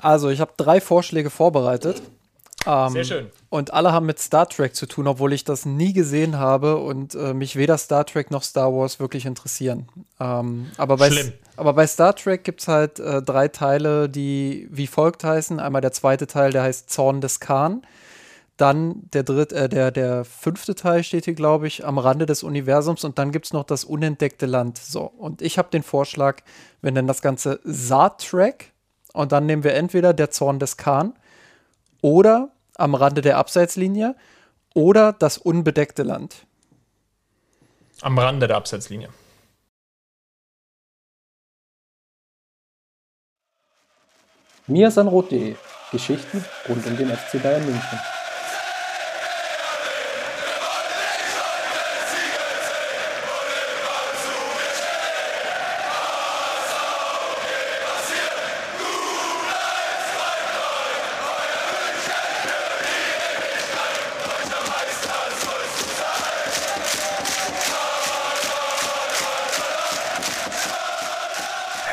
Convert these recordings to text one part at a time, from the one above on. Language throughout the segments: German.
Also, ich habe drei Vorschläge vorbereitet. Ähm, Sehr schön. Und alle haben mit Star Trek zu tun, obwohl ich das nie gesehen habe und äh, mich weder Star Trek noch Star Wars wirklich interessieren. Ähm, aber, bei, Schlimm. aber bei Star Trek gibt es halt äh, drei Teile, die wie folgt heißen. Einmal der zweite Teil, der heißt Zorn des Khan. Dann der dritte, äh, der, der fünfte Teil steht hier, glaube ich, am Rande des Universums und dann gibt es noch das unentdeckte Land. So, und ich habe den Vorschlag, wir nennen das Ganze Saat-Track und dann nehmen wir entweder der Zorn des Khan oder am Rande der Abseitslinie oder das unbedeckte Land. Am Rande der Abseitslinie. Miasanrot.de Geschichten rund um den FC Bayern München.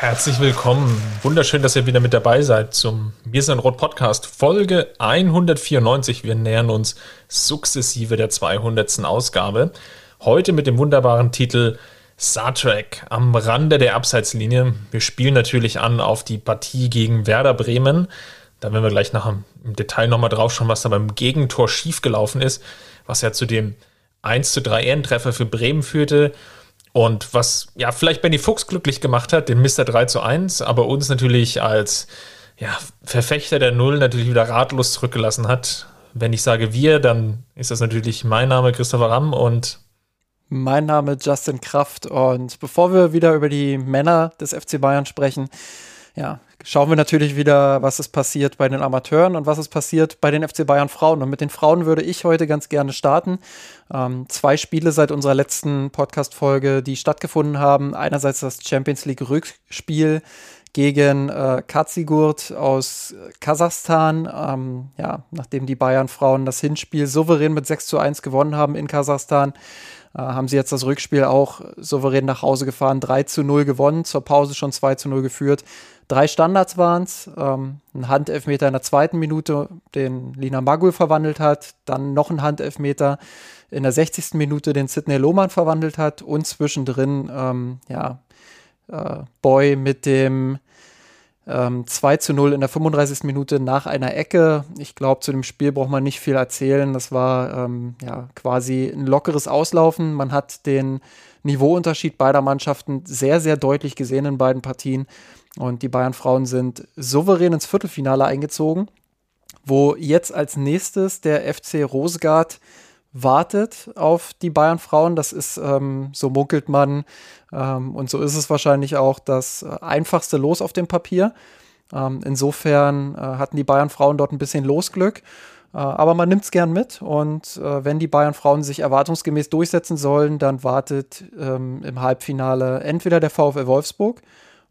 Herzlich willkommen. Wunderschön, dass ihr wieder mit dabei seid zum Wir sind Rot Podcast Folge 194. Wir nähern uns sukzessive der 200. Ausgabe. Heute mit dem wunderbaren Titel Star Trek am Rande der Abseitslinie. Wir spielen natürlich an auf die Partie gegen Werder Bremen. Da werden wir gleich nach im Detail nochmal drauf schauen, was da beim Gegentor schiefgelaufen ist, was ja zu dem 1 zu 3 Ehrentreffer für Bremen führte. Und was ja vielleicht Benny Fuchs glücklich gemacht hat, den Mr. 3 zu 1, aber uns natürlich als ja, Verfechter der Null natürlich wieder ratlos zurückgelassen hat. Wenn ich sage wir, dann ist das natürlich mein Name Christopher Ramm und mein Name Justin Kraft. Und bevor wir wieder über die Männer des FC Bayern sprechen, ja, schauen wir natürlich wieder, was ist passiert bei den Amateuren und was ist passiert bei den FC Bayern Frauen. Und mit den Frauen würde ich heute ganz gerne starten. Ähm, zwei Spiele seit unserer letzten Podcast-Folge, die stattgefunden haben. Einerseits das Champions League Rückspiel gegen äh, Katsigurt aus Kasachstan. Ähm, ja, nachdem die Bayern-Frauen das Hinspiel souverän mit 6 zu 1 gewonnen haben in Kasachstan, äh, haben sie jetzt das Rückspiel auch souverän nach Hause gefahren, 3 zu 0 gewonnen, zur Pause schon 2 zu 0 geführt. Drei Standards waren es, ähm, ein Handelfmeter in der zweiten Minute, den Lina Magul verwandelt hat, dann noch ein Handelfmeter in der 60. Minute, den Sidney Lohmann verwandelt hat und zwischendrin, ähm, ja, äh, Boy mit dem ähm, 2 zu 0 in der 35. Minute nach einer Ecke. Ich glaube, zu dem Spiel braucht man nicht viel erzählen. Das war ähm, ja quasi ein lockeres Auslaufen. Man hat den Niveauunterschied beider Mannschaften sehr, sehr deutlich gesehen in beiden Partien. Und die Bayern-Frauen sind souverän ins Viertelfinale eingezogen, wo jetzt als nächstes der FC Rosegard wartet auf die Bayern-Frauen. Das ist, ähm, so munkelt man, ähm, und so ist es wahrscheinlich auch das einfachste Los auf dem Papier. Ähm, insofern äh, hatten die Bayern-Frauen dort ein bisschen Losglück. Äh, aber man nimmt es gern mit und äh, wenn die Bayern-Frauen sich erwartungsgemäß durchsetzen sollen, dann wartet ähm, im Halbfinale entweder der VfL Wolfsburg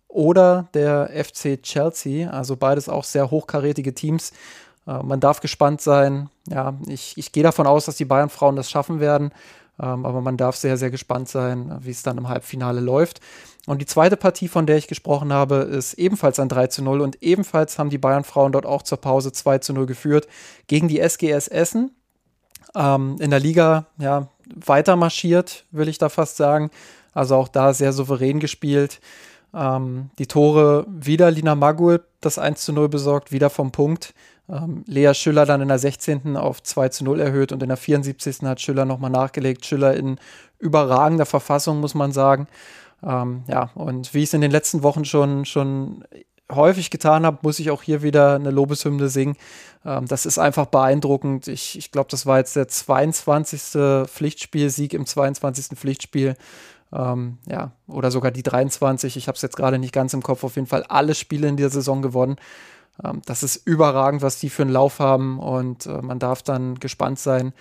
oder der FC Chelsea. Also beides auch sehr hochkarätige Teams. Äh, man darf gespannt sein. Ja, ich, ich gehe davon aus, dass die Bayern-Frauen das schaffen werden. Ähm, aber man darf sehr, sehr gespannt sein, wie es dann im Halbfinale läuft. Und die zweite Partie, von der ich gesprochen habe, ist ebenfalls ein 3 zu 0. Und ebenfalls haben die Bayern-Frauen dort auch zur Pause 2 zu 0 geführt gegen die SGS Essen. Ähm, in der Liga, ja, weiter marschiert, will ich da fast sagen. Also auch da sehr souverän gespielt. Ähm, die Tore wieder Lina Magul, das 1 zu 0 besorgt, wieder vom Punkt. Ähm, Lea Schüller dann in der 16. auf 2 zu 0 erhöht und in der 74. hat Schüller nochmal nachgelegt. Schüller in überragender Verfassung, muss man sagen. Ähm, ja, und wie ich es in den letzten Wochen schon, schon häufig getan habe, muss ich auch hier wieder eine Lobeshymne singen. Ähm, das ist einfach beeindruckend. Ich, ich glaube, das war jetzt der 22. Pflichtspielsieg im 22. Pflichtspiel ähm, ja, oder sogar die 23. Ich habe es jetzt gerade nicht ganz im Kopf. Auf jeden Fall alle Spiele in der Saison gewonnen. Ähm, das ist überragend, was die für einen Lauf haben und äh, man darf dann gespannt sein,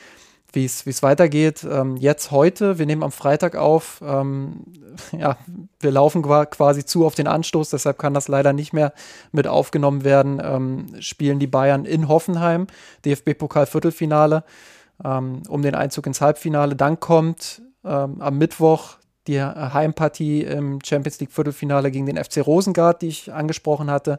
wie es weitergeht. Ähm, jetzt heute, wir nehmen am Freitag auf, ähm, ja, wir laufen quasi zu auf den Anstoß, deshalb kann das leider nicht mehr mit aufgenommen werden. Spielen die Bayern in Hoffenheim, DFB-Pokal-Viertelfinale, um den Einzug ins Halbfinale. Dann kommt am Mittwoch die Heimpartie im Champions League Viertelfinale gegen den FC Rosengard, die ich angesprochen hatte.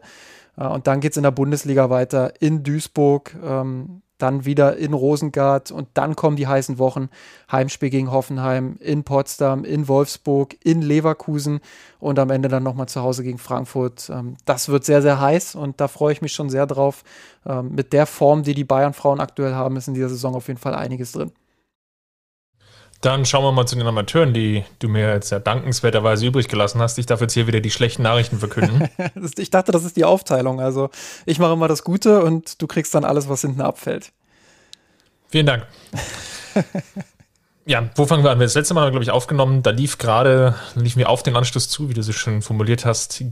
Äh, und dann geht es in der Bundesliga weiter in Duisburg. Ähm, dann wieder in Rosengard und dann kommen die heißen Wochen. Heimspiel gegen Hoffenheim, in Potsdam, in Wolfsburg, in Leverkusen und am Ende dann nochmal zu Hause gegen Frankfurt. Ähm, das wird sehr, sehr heiß und da freue ich mich schon sehr drauf. Ähm, mit der Form, die die Bayern-Frauen aktuell haben, ist in dieser Saison auf jeden Fall einiges drin. Dann schauen wir mal zu den Amateuren, die du mir jetzt ja dankenswerterweise übrig gelassen hast. Ich darf jetzt hier wieder die schlechten Nachrichten verkünden. ich dachte, das ist die Aufteilung. Also ich mache immer das Gute und du kriegst dann alles, was hinten abfällt. Vielen Dank. ja, wo fangen wir an? Das letzte Mal haben wir, glaube ich, aufgenommen. Da lief gerade, liefen wir auf den Anschluss zu, wie du es schon formuliert hast,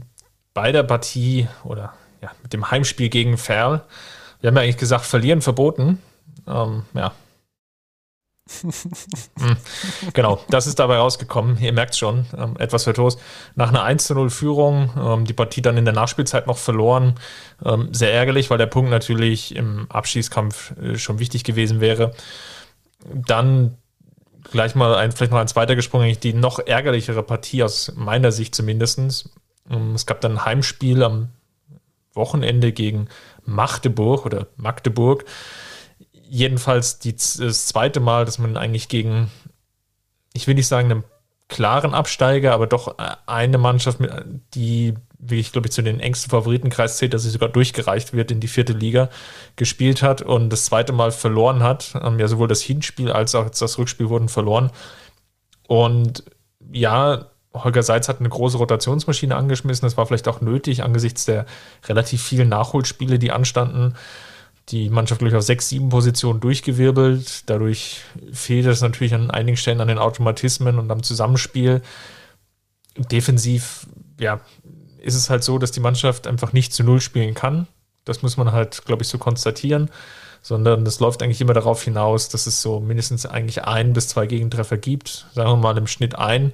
bei der Partie oder ja, mit dem Heimspiel gegen Ferl. Wir haben ja eigentlich gesagt, verlieren verboten. Ähm, ja. Genau, das ist dabei rausgekommen. Ihr merkt schon, ähm, etwas virtuos. Nach einer 1 0 Führung, ähm, die Partie dann in der Nachspielzeit noch verloren. Ähm, sehr ärgerlich, weil der Punkt natürlich im Abschießkampf äh, schon wichtig gewesen wäre. Dann gleich mal ein, vielleicht noch eins weitergesprungen, die noch ärgerlichere Partie aus meiner Sicht zumindest. Ähm, es gab dann ein Heimspiel am Wochenende gegen Magdeburg oder Magdeburg jedenfalls die, das zweite Mal, dass man eigentlich gegen, ich will nicht sagen, einen klaren Absteiger, aber doch äh, eine Mannschaft, die, wie ich glaube ich, zu den engsten Favoritenkreis zählt, dass sie sogar durchgereicht wird in die vierte Liga, gespielt hat und das zweite Mal verloren hat. Ähm, ja, sowohl das Hinspiel als auch das Rückspiel wurden verloren. Und ja, Holger Seitz hat eine große Rotationsmaschine angeschmissen. Das war vielleicht auch nötig angesichts der relativ vielen Nachholspiele, die anstanden die Mannschaft, glaube ich, auf sechs, sieben Positionen durchgewirbelt. Dadurch fehlt es natürlich an einigen Stellen an den Automatismen und am Zusammenspiel. Defensiv, ja, ist es halt so, dass die Mannschaft einfach nicht zu Null spielen kann. Das muss man halt, glaube ich, so konstatieren. Sondern das läuft eigentlich immer darauf hinaus, dass es so mindestens eigentlich ein bis zwei Gegentreffer gibt. Sagen wir mal im Schnitt ein.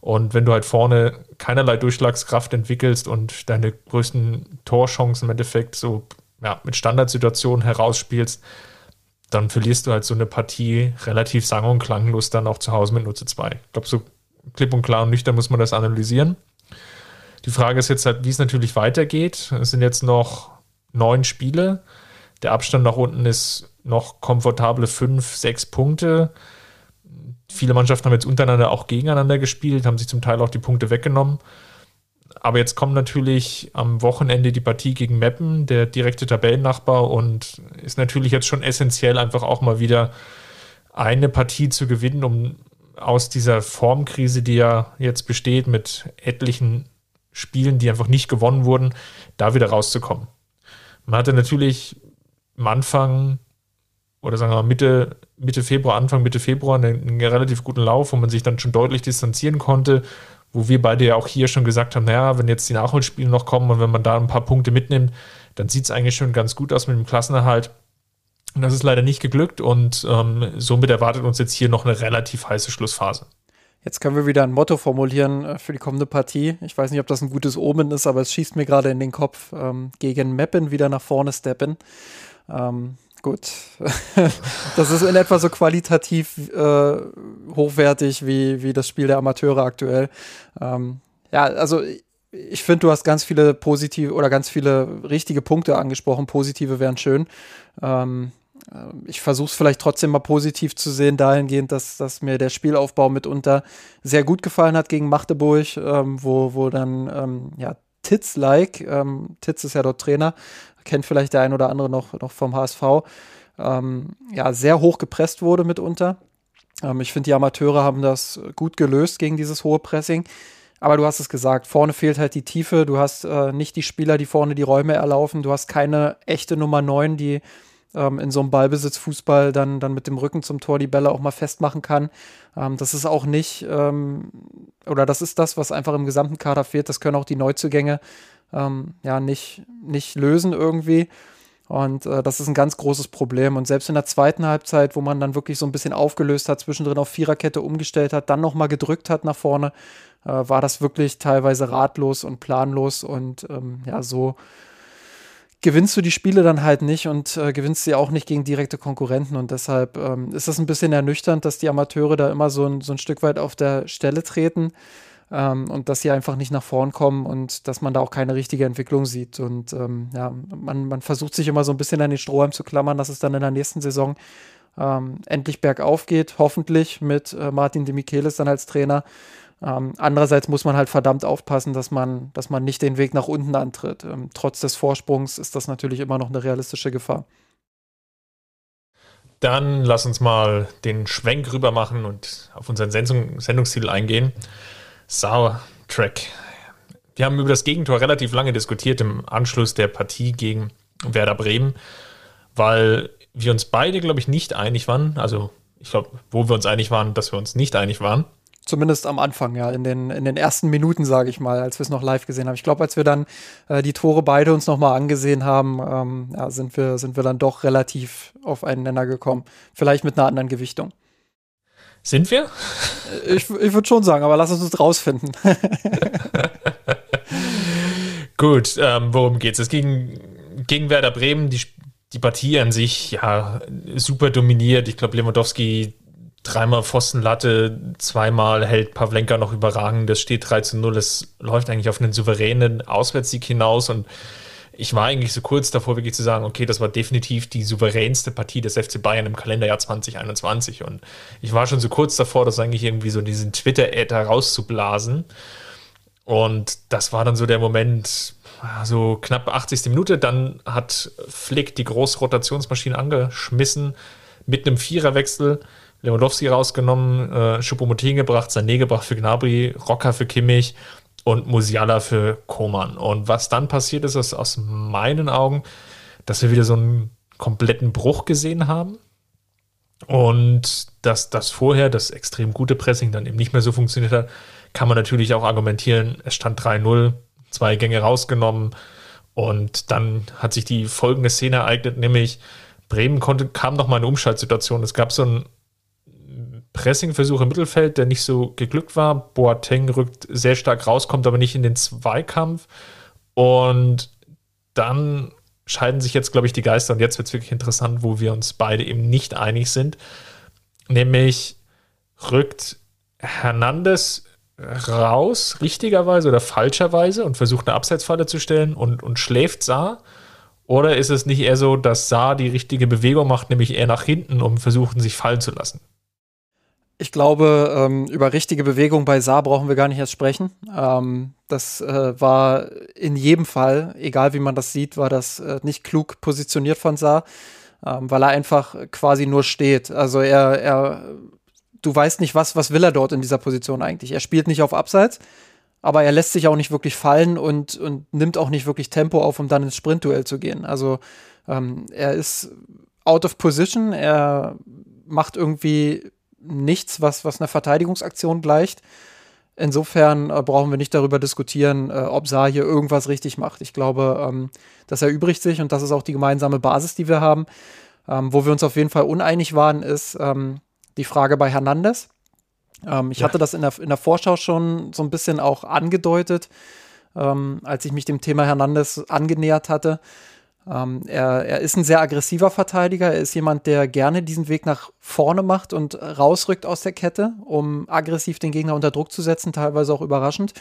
Und wenn du halt vorne keinerlei Durchschlagskraft entwickelst und deine größten Torchancen im Endeffekt so ja, mit Standardsituationen herausspielst, dann verlierst du halt so eine Partie relativ sang- und klanglos dann auch zu Hause mit 0 zu 2. Ich glaube, so klipp und klar und nüchtern muss man das analysieren. Die Frage ist jetzt halt, wie es natürlich weitergeht. Es sind jetzt noch neun Spiele. Der Abstand nach unten ist noch komfortable fünf, sechs Punkte. Viele Mannschaften haben jetzt untereinander auch gegeneinander gespielt, haben sich zum Teil auch die Punkte weggenommen. Aber jetzt kommt natürlich am Wochenende die Partie gegen Meppen, der direkte Tabellennachbar, und ist natürlich jetzt schon essentiell, einfach auch mal wieder eine Partie zu gewinnen, um aus dieser Formkrise, die ja jetzt besteht, mit etlichen Spielen, die einfach nicht gewonnen wurden, da wieder rauszukommen. Man hatte natürlich am Anfang oder sagen wir mal Mitte, Mitte Februar, Anfang Mitte Februar einen, einen relativ guten Lauf, wo man sich dann schon deutlich distanzieren konnte, wo wir beide ja auch hier schon gesagt haben, naja, wenn jetzt die Nachholspiele noch kommen und wenn man da ein paar Punkte mitnimmt, dann sieht es eigentlich schon ganz gut aus mit dem Klassenerhalt. Und das ist leider nicht geglückt und ähm, somit erwartet uns jetzt hier noch eine relativ heiße Schlussphase. Jetzt können wir wieder ein Motto formulieren äh, für die kommende Partie. Ich weiß nicht, ob das ein gutes Omen ist, aber es schießt mir gerade in den Kopf. Ähm, gegen Meppen wieder nach vorne steppen. Ähm, gut. das ist in etwa so qualitativ äh, hochwertig wie, wie das Spiel der Amateure aktuell. Ähm, ja, also ich finde, du hast ganz viele positive oder ganz viele richtige Punkte angesprochen. Positive wären schön. Ähm, äh, ich versuche es vielleicht trotzdem mal positiv zu sehen, dahingehend, dass, dass mir der Spielaufbau mitunter sehr gut gefallen hat gegen Magdeburg, ähm, wo, wo dann ähm, ja, Titz-like, ähm, Titz ist ja dort Trainer, kennt vielleicht der ein oder andere noch, noch vom HSV, ähm, ja, sehr hoch gepresst wurde mitunter. Ähm, ich finde, die Amateure haben das gut gelöst gegen dieses hohe Pressing. Aber du hast es gesagt, vorne fehlt halt die Tiefe. Du hast äh, nicht die Spieler, die vorne die Räume erlaufen. Du hast keine echte Nummer 9, die ähm, in so einem Ballbesitzfußball dann, dann mit dem Rücken zum Tor die Bälle auch mal festmachen kann. Ähm, das ist auch nicht, ähm, oder das ist das, was einfach im gesamten Kader fehlt. Das können auch die Neuzugänge ähm, ja nicht, nicht lösen irgendwie. Und äh, das ist ein ganz großes Problem. Und selbst in der zweiten Halbzeit, wo man dann wirklich so ein bisschen aufgelöst hat, zwischendrin auf Viererkette umgestellt hat, dann nochmal gedrückt hat nach vorne, äh, war das wirklich teilweise ratlos und planlos. Und ähm, ja, so gewinnst du die Spiele dann halt nicht und äh, gewinnst sie auch nicht gegen direkte Konkurrenten. Und deshalb ähm, ist das ein bisschen ernüchternd, dass die Amateure da immer so ein, so ein Stück weit auf der Stelle treten. ähm, und dass sie einfach nicht nach vorn kommen und dass man da auch keine richtige Entwicklung sieht. Und ähm, ja, man, man versucht sich immer so ein bisschen an den Strohhalm zu klammern, dass es dann in der nächsten Saison ähm, endlich bergauf geht, hoffentlich mit äh, Martin de Michelis dann als Trainer. Ähm, andererseits muss man halt verdammt aufpassen, dass man, dass man nicht den Weg nach unten antritt. Ähm, trotz des Vorsprungs ist das natürlich immer noch eine realistische Gefahr. Dann lass uns mal den Schwenk rüber machen und auf unseren Sendung, Sendungsstil eingehen. Soundtrack. Wir haben über das Gegentor relativ lange diskutiert im Anschluss der Partie gegen Werder Bremen, weil wir uns beide, glaube ich, nicht einig waren. Also, ich glaube, wo wir uns einig waren, dass wir uns nicht einig waren. Zumindest am Anfang, ja, in den, in den ersten Minuten, sage ich mal, als wir es noch live gesehen haben. Ich glaube, als wir dann äh, die Tore beide uns nochmal angesehen haben, ähm, ja, sind, wir, sind wir dann doch relativ auf einen Nenner gekommen. Vielleicht mit einer anderen Gewichtung. Sind wir? Äh, ich, ich würde schon sagen, aber lass uns das rausfinden. Gut, ähm, worum geht es? Es ging gegen Werder Bremen, die, die Partie an sich, ja, super dominiert. Ich glaube, Lewandowski dreimal Pfostenlatte, zweimal hält Pavlenka noch überragend. Das steht 3 zu 0. Es läuft eigentlich auf einen souveränen Auswärtssieg hinaus und ich war eigentlich so kurz davor, wirklich zu sagen, okay, das war definitiv die souveränste Partie des FC Bayern im Kalenderjahr 2021. Und ich war schon so kurz davor, das eigentlich irgendwie so diesen Twitter-Äther rauszublasen. Und das war dann so der Moment, so knapp 80. Minute. Dann hat Flick die Großrotationsmaschine angeschmissen mit einem Viererwechsel. Lewandowski rausgenommen, äh, Choupo-Moting gebracht, Sané gebracht für Gnabry, Rocker für Kimmich und Musiala für Koman. Und was dann passiert ist, ist aus meinen Augen, dass wir wieder so einen kompletten Bruch gesehen haben. Und dass das vorher, das extrem gute Pressing dann eben nicht mehr so funktioniert hat, kann man natürlich auch argumentieren, es stand 3-0, zwei Gänge rausgenommen und dann hat sich die folgende Szene ereignet, nämlich Bremen konnte, kam noch mal eine Umschaltsituation. Es gab so einen Pressingversuch im Mittelfeld, der nicht so geglückt war. Boateng rückt sehr stark raus, kommt aber nicht in den Zweikampf. Und dann scheiden sich jetzt, glaube ich, die Geister. Und jetzt wird es wirklich interessant, wo wir uns beide eben nicht einig sind. Nämlich rückt Hernandez raus, richtigerweise oder falscherweise, und versucht eine Abseitsfalle zu stellen und, und schläft Saar. Oder ist es nicht eher so, dass Saar die richtige Bewegung macht, nämlich eher nach hinten, um versuchen, sich fallen zu lassen? Ich glaube, ähm, über richtige Bewegung bei Saar brauchen wir gar nicht erst sprechen. Ähm, das äh, war in jedem Fall, egal wie man das sieht, war das äh, nicht klug positioniert von Saar, ähm, weil er einfach quasi nur steht. Also er, er, du weißt nicht, was, was will er dort in dieser Position eigentlich. Er spielt nicht auf Abseits, aber er lässt sich auch nicht wirklich fallen und, und nimmt auch nicht wirklich Tempo auf, um dann ins Sprintduell zu gehen. Also ähm, er ist out of position, er macht irgendwie nichts, was, was einer Verteidigungsaktion gleicht. Insofern äh, brauchen wir nicht darüber diskutieren, äh, ob Saar hier irgendwas richtig macht. Ich glaube, ähm, das erübrigt sich und das ist auch die gemeinsame Basis, die wir haben. Ähm, wo wir uns auf jeden Fall uneinig waren, ist ähm, die Frage bei Hernandez. Ähm, ich ja. hatte das in der, in der Vorschau schon so ein bisschen auch angedeutet, ähm, als ich mich dem Thema Hernandez angenähert hatte. Ähm, er, er ist ein sehr aggressiver Verteidiger. Er ist jemand, der gerne diesen Weg nach vorne macht und rausrückt aus der Kette, um aggressiv den Gegner unter Druck zu setzen, teilweise auch überraschend.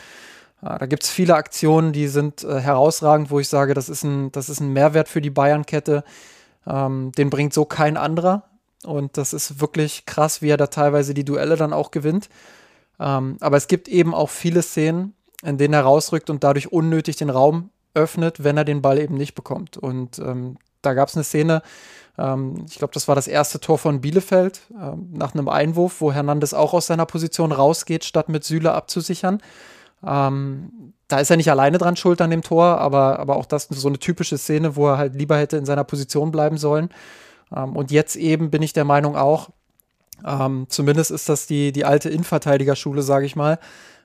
Äh, da gibt es viele Aktionen, die sind äh, herausragend, wo ich sage, das ist ein, das ist ein Mehrwert für die Bayern-Kette. Ähm, den bringt so kein anderer. Und das ist wirklich krass, wie er da teilweise die Duelle dann auch gewinnt. Ähm, aber es gibt eben auch viele Szenen, in denen er rausrückt und dadurch unnötig den Raum öffnet, wenn er den Ball eben nicht bekommt. Und ähm, da gab es eine Szene, ähm, ich glaube, das war das erste Tor von Bielefeld, ähm, nach einem Einwurf, wo Hernandez auch aus seiner Position rausgeht, statt mit Süle abzusichern. Ähm, da ist er nicht alleine dran schuld an dem Tor, aber, aber auch das ist so eine typische Szene, wo er halt lieber hätte in seiner Position bleiben sollen. Ähm, und jetzt eben bin ich der Meinung auch, ähm, zumindest ist das die, die alte Innenverteidigerschule, sage ich mal,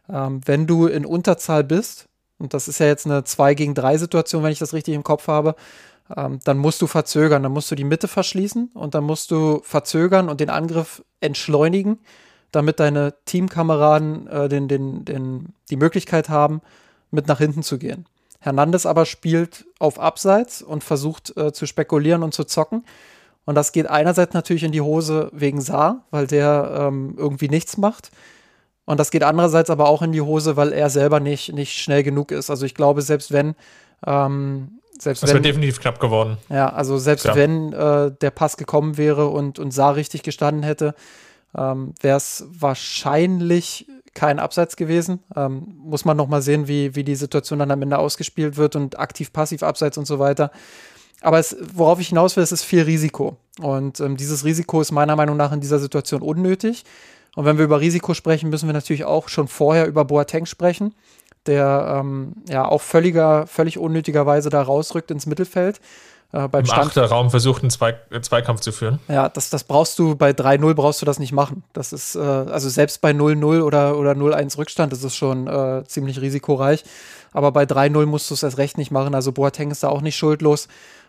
wenn du in Unterzahl bist, und das ist ja jetzt eine 2 gegen 3 Situation, wenn ich das richtig im Kopf habe, ähm, dann musst du verzögern, dann musst du die Mitte verschließen und dann musst du verzögern und den Angriff entschleunigen, damit deine Teamkameraden äh, den, den, den, die Möglichkeit haben, mit nach hinten zu gehen. Hernandez aber spielt auf Abseits und versucht äh, zu spekulieren und zu zocken. Und das geht einerseits natürlich in die Hose wegen Saar, weil der ähm, irgendwie nichts macht. Und das geht andererseits aber auch in die Hose, weil er selber nicht, nicht schnell genug ist. Also ich glaube, selbst wenn ähm, selbst das wäre definitiv knapp geworden. Ja, also selbst ja. wenn äh, der Pass gekommen wäre und, und Saar richtig gestanden hätte, ähm, wäre es wahrscheinlich kein Abseits gewesen. Ähm, muss man noch mal sehen, wie, wie die Situation dann am Ende ausgespielt wird und aktiv-passiv-Abseits und so weiter. Aber es, worauf ich hinaus will, es ist viel Risiko. Und ähm, dieses Risiko ist meiner Meinung nach in dieser Situation unnötig. Und wenn wir über Risiko sprechen, müssen wir natürlich auch schon vorher über Boateng sprechen, der ähm, ja auch völliger, völlig unnötigerweise da rausrückt ins Mittelfeld. Äh, beim Im Stand Raum versucht, einen Zwei äh, Zweikampf zu führen. Ja, das, das brauchst du bei 3-0 brauchst du das nicht machen. Das ist, äh, also selbst bei 0-0 oder, oder 0-1 Rückstand ist es schon äh, ziemlich risikoreich. Aber bei 3-0 musst du es erst recht nicht machen. Also Boateng ist da auch nicht schuldlos.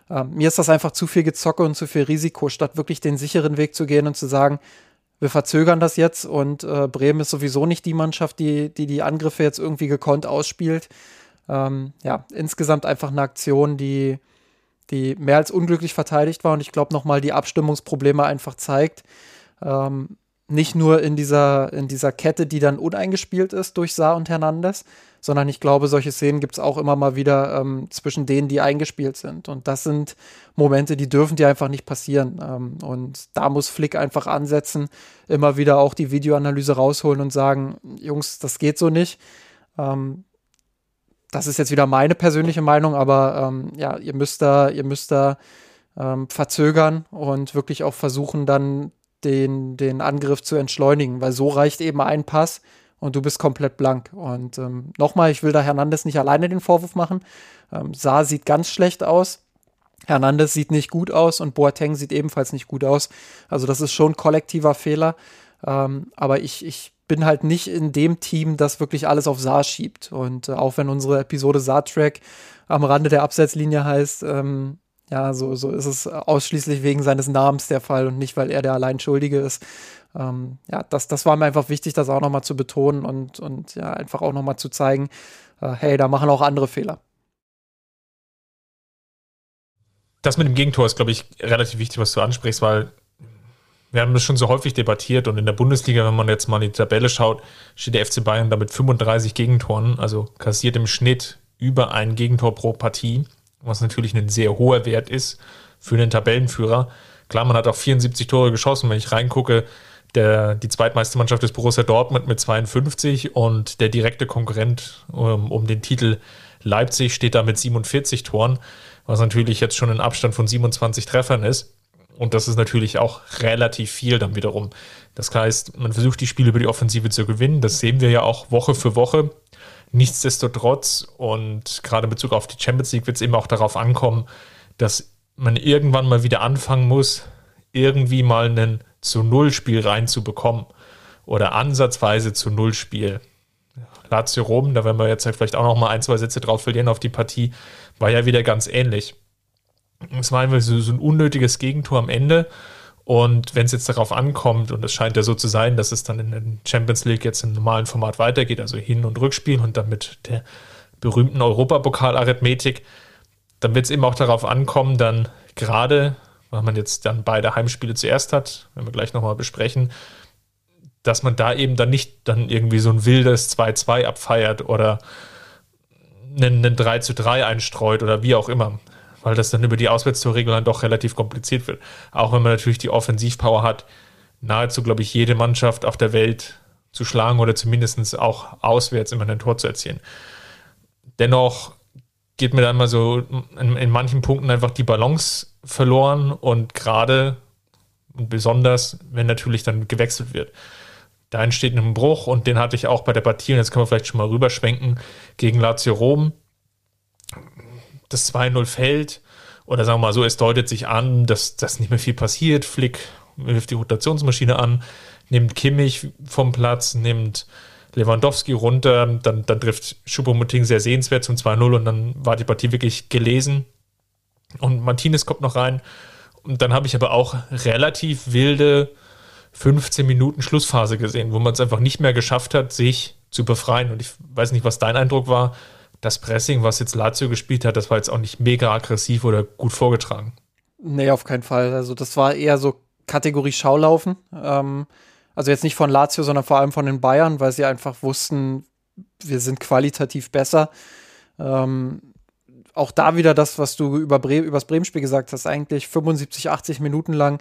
Ähm, mir ist das einfach zu viel Gezocke und zu viel Risiko, statt wirklich den sicheren Weg zu gehen und zu sagen, wir verzögern das jetzt und äh, Bremen ist sowieso nicht die Mannschaft, die, die die Angriffe jetzt irgendwie gekonnt ausspielt. Ähm, ja, insgesamt einfach eine Aktion, die, die mehr als unglücklich verteidigt war und ich glaube nochmal die Abstimmungsprobleme einfach zeigt. Ähm, nicht nur in dieser, in dieser Kette, die dann uneingespielt ist durch Saar und Hernandez, sondern ich glaube, solche Szenen gibt es auch immer mal wieder ähm, zwischen denen, die eingespielt sind. Und das sind Momente, die dürfen dir einfach nicht passieren. Ähm, und da muss Flick einfach ansetzen, immer wieder auch die Videoanalyse rausholen und sagen, Jungs, das geht so nicht. Ähm, das ist jetzt wieder meine persönliche Meinung, aber ähm, ja, ihr müsst da, ihr müsst da ähm, verzögern und wirklich auch versuchen, dann den, den Angriff zu entschleunigen, weil so reicht eben ein Pass und du bist komplett blank. Und ähm, nochmal, ich will da Hernandez nicht alleine den Vorwurf machen. Ähm, Saar sieht ganz schlecht aus. Hernandez sieht nicht gut aus und Boateng sieht ebenfalls nicht gut aus. Also das ist schon kollektiver Fehler. Ähm, aber ich, ich bin halt nicht in dem Team, das wirklich alles auf Saar schiebt. Und äh, auch wenn unsere Episode Saar-Track am Rande der Absetzlinie heißt, ähm, ja, so, so ist es ausschließlich wegen seines Namens der Fall und nicht, weil er der Alleinschuldige ist. Ähm, ja, das, das war mir einfach wichtig, das auch nochmal zu betonen und, und ja, einfach auch nochmal zu zeigen, äh, hey, da machen auch andere Fehler. Das mit dem Gegentor ist, glaube ich, relativ wichtig, was du ansprichst, weil wir haben das schon so häufig debattiert und in der Bundesliga, wenn man jetzt mal in die Tabelle schaut, steht der FC Bayern da mit 35 Gegentoren, also kassiert im Schnitt über ein Gegentor pro Partie, was natürlich ein sehr hoher Wert ist für einen Tabellenführer. Klar, man hat auch 74 Tore geschossen, wenn ich reingucke, der, die zweitmeiste Mannschaft ist Borussia Dortmund mit 52 und der direkte Konkurrent um, ähm, um den Titel Leipzig steht da mit 47 Toren, was natürlich jetzt schon ein Abstand von 27 Treffern ist. Und das ist natürlich auch relativ viel dann wiederum. Das heißt, man versucht die Spiele über die Offensive zu gewinnen. Das sehen wir ja auch Woche für Woche. Nichtsdestotrotz und gerade in Bezug auf die Champions League wird es eben auch darauf ankommen, dass man irgendwann mal wieder anfangen muss, irgendwie mal ein zu Null-Spiel reinzubekommen oder ansatzweise zu Null-Spiel. Lazio Rom, da werden wir jetzt vielleicht auch noch mal ein, zwei Sätze drauf verlieren auf die Partie, war ja wieder ganz ähnlich. Es war einfach so, so ein unnötiges Gegentor am Ende. Und wenn es jetzt darauf ankommt, und es scheint ja so zu sein, dass es dann in der Champions League jetzt im normalen Format weitergeht, also Hin- und Rückspiel und dann mit der berühmten Europapokal-Arithmetik, dann wird es eben auch darauf ankommen, dann gerade, weil man jetzt dann beide Heimspiele zuerst hat, wenn wir gleich nochmal besprechen, dass man da eben dann nicht dann irgendwie so ein wildes 2-2 abfeiert oder einen, einen 3 3 einstreut oder wie auch immer weil das dann über die Auswärtstorregel dann doch relativ kompliziert wird. Auch wenn man natürlich die Offensivpower hat, nahezu, glaube ich, jede Mannschaft auf der Welt zu schlagen oder zumindest auch auswärts immer ein Tor zu erzielen. Dennoch geht mir dann mal so in, in manchen Punkten einfach die Balance verloren und gerade und besonders, wenn natürlich dann gewechselt wird. Da entsteht ein Bruch und den hatte ich auch bei der Partie, und jetzt können wir vielleicht schon mal rüberschwenken, gegen Lazio Rom das 2-0 fällt, oder sagen wir mal so, es deutet sich an, dass, dass nicht mehr viel passiert. Flick wirft die Rotationsmaschine an, nimmt Kimmich vom Platz, nimmt Lewandowski runter, dann, dann trifft Schuppomoting sehr sehenswert zum 2-0 und dann war die Partie wirklich gelesen. Und Martinez kommt noch rein. Und dann habe ich aber auch relativ wilde 15 Minuten Schlussphase gesehen, wo man es einfach nicht mehr geschafft hat, sich zu befreien. Und ich weiß nicht, was dein Eindruck war das Pressing, was jetzt Lazio gespielt hat, das war jetzt auch nicht mega aggressiv oder gut vorgetragen. Nee, auf keinen Fall. Also das war eher so Kategorie Schaulaufen. Ähm, Also jetzt nicht von Lazio, sondern vor allem von den Bayern, weil sie einfach wussten, wir sind qualitativ besser. Ähm, auch da wieder das, was du über Bre übers Bremen-Spiel gesagt hast, eigentlich 75, 80 Minuten lang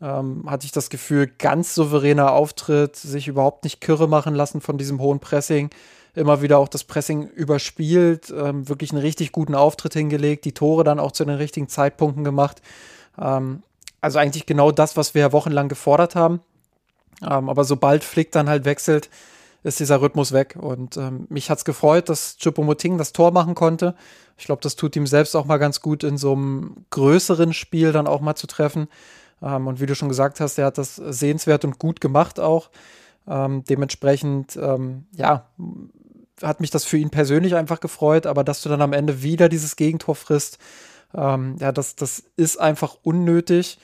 ähm, hatte ich das Gefühl, ganz souveräner Auftritt, sich überhaupt nicht kirre machen lassen von diesem hohen Pressing, immer wieder auch das Pressing überspielt, ähm, wirklich einen richtig guten Auftritt hingelegt, die Tore dann auch zu den richtigen Zeitpunkten gemacht. Ähm, also eigentlich genau das, was wir ja wochenlang gefordert haben. Ähm, aber sobald Flick dann halt wechselt, ist dieser Rhythmus weg. Und ähm, mich hat es gefreut, dass Chupomoting das Tor machen konnte. Ich glaube, das tut ihm selbst auch mal ganz gut, in so einem größeren Spiel dann auch mal zu treffen. Ähm, und wie du schon gesagt hast, er hat das sehenswert und gut gemacht auch. Ähm, dementsprechend, ja, hat mich das für ihn persönlich einfach gefreut, aber dass du dann am Ende wieder dieses Gegentor frisst, ähm, ja, das, das ist einfach unnötig.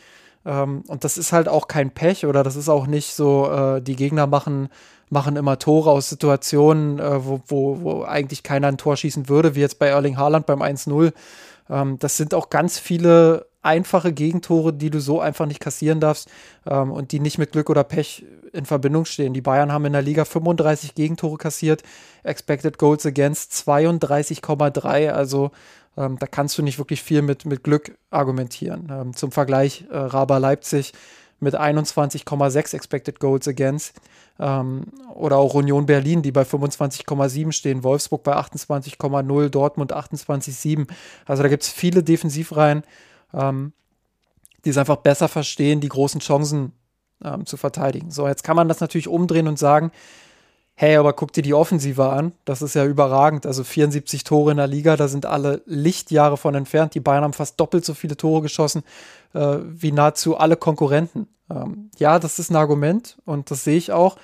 Ähm, und das ist halt auch kein Pech oder das ist auch nicht so, äh, die Gegner machen, machen immer Tore aus Situationen, äh, wo, wo, wo eigentlich keiner ein Tor schießen würde, wie jetzt bei Erling Haaland beim 1-0. Ähm, das sind auch ganz viele einfache Gegentore, die du so einfach nicht kassieren darfst ähm, und die nicht mit Glück oder Pech in Verbindung stehen. Die Bayern haben in der Liga 35 Gegentore kassiert, Expected Goals Against 32,3, also ähm, da kannst du nicht wirklich viel mit, mit Glück argumentieren. Ähm, zum Vergleich, äh, Raba Leipzig mit 21,6 Expected Goals Against ähm, oder auch Union Berlin, die bei 25,7 stehen, Wolfsburg bei 28,0, Dortmund 28,7. Also da gibt es viele Defensivreihen, ähm, die es einfach besser verstehen, die großen Chancen ähm, zu verteidigen. So, jetzt kann man das natürlich umdrehen und sagen, hey, aber guck dir die Offensive an, das ist ja überragend. Also 74 Tore in der Liga, da sind alle Lichtjahre von entfernt. Die Bayern haben fast doppelt so viele Tore geschossen äh, wie nahezu alle Konkurrenten. Ähm, ja, das ist ein Argument und das sehe ich auch.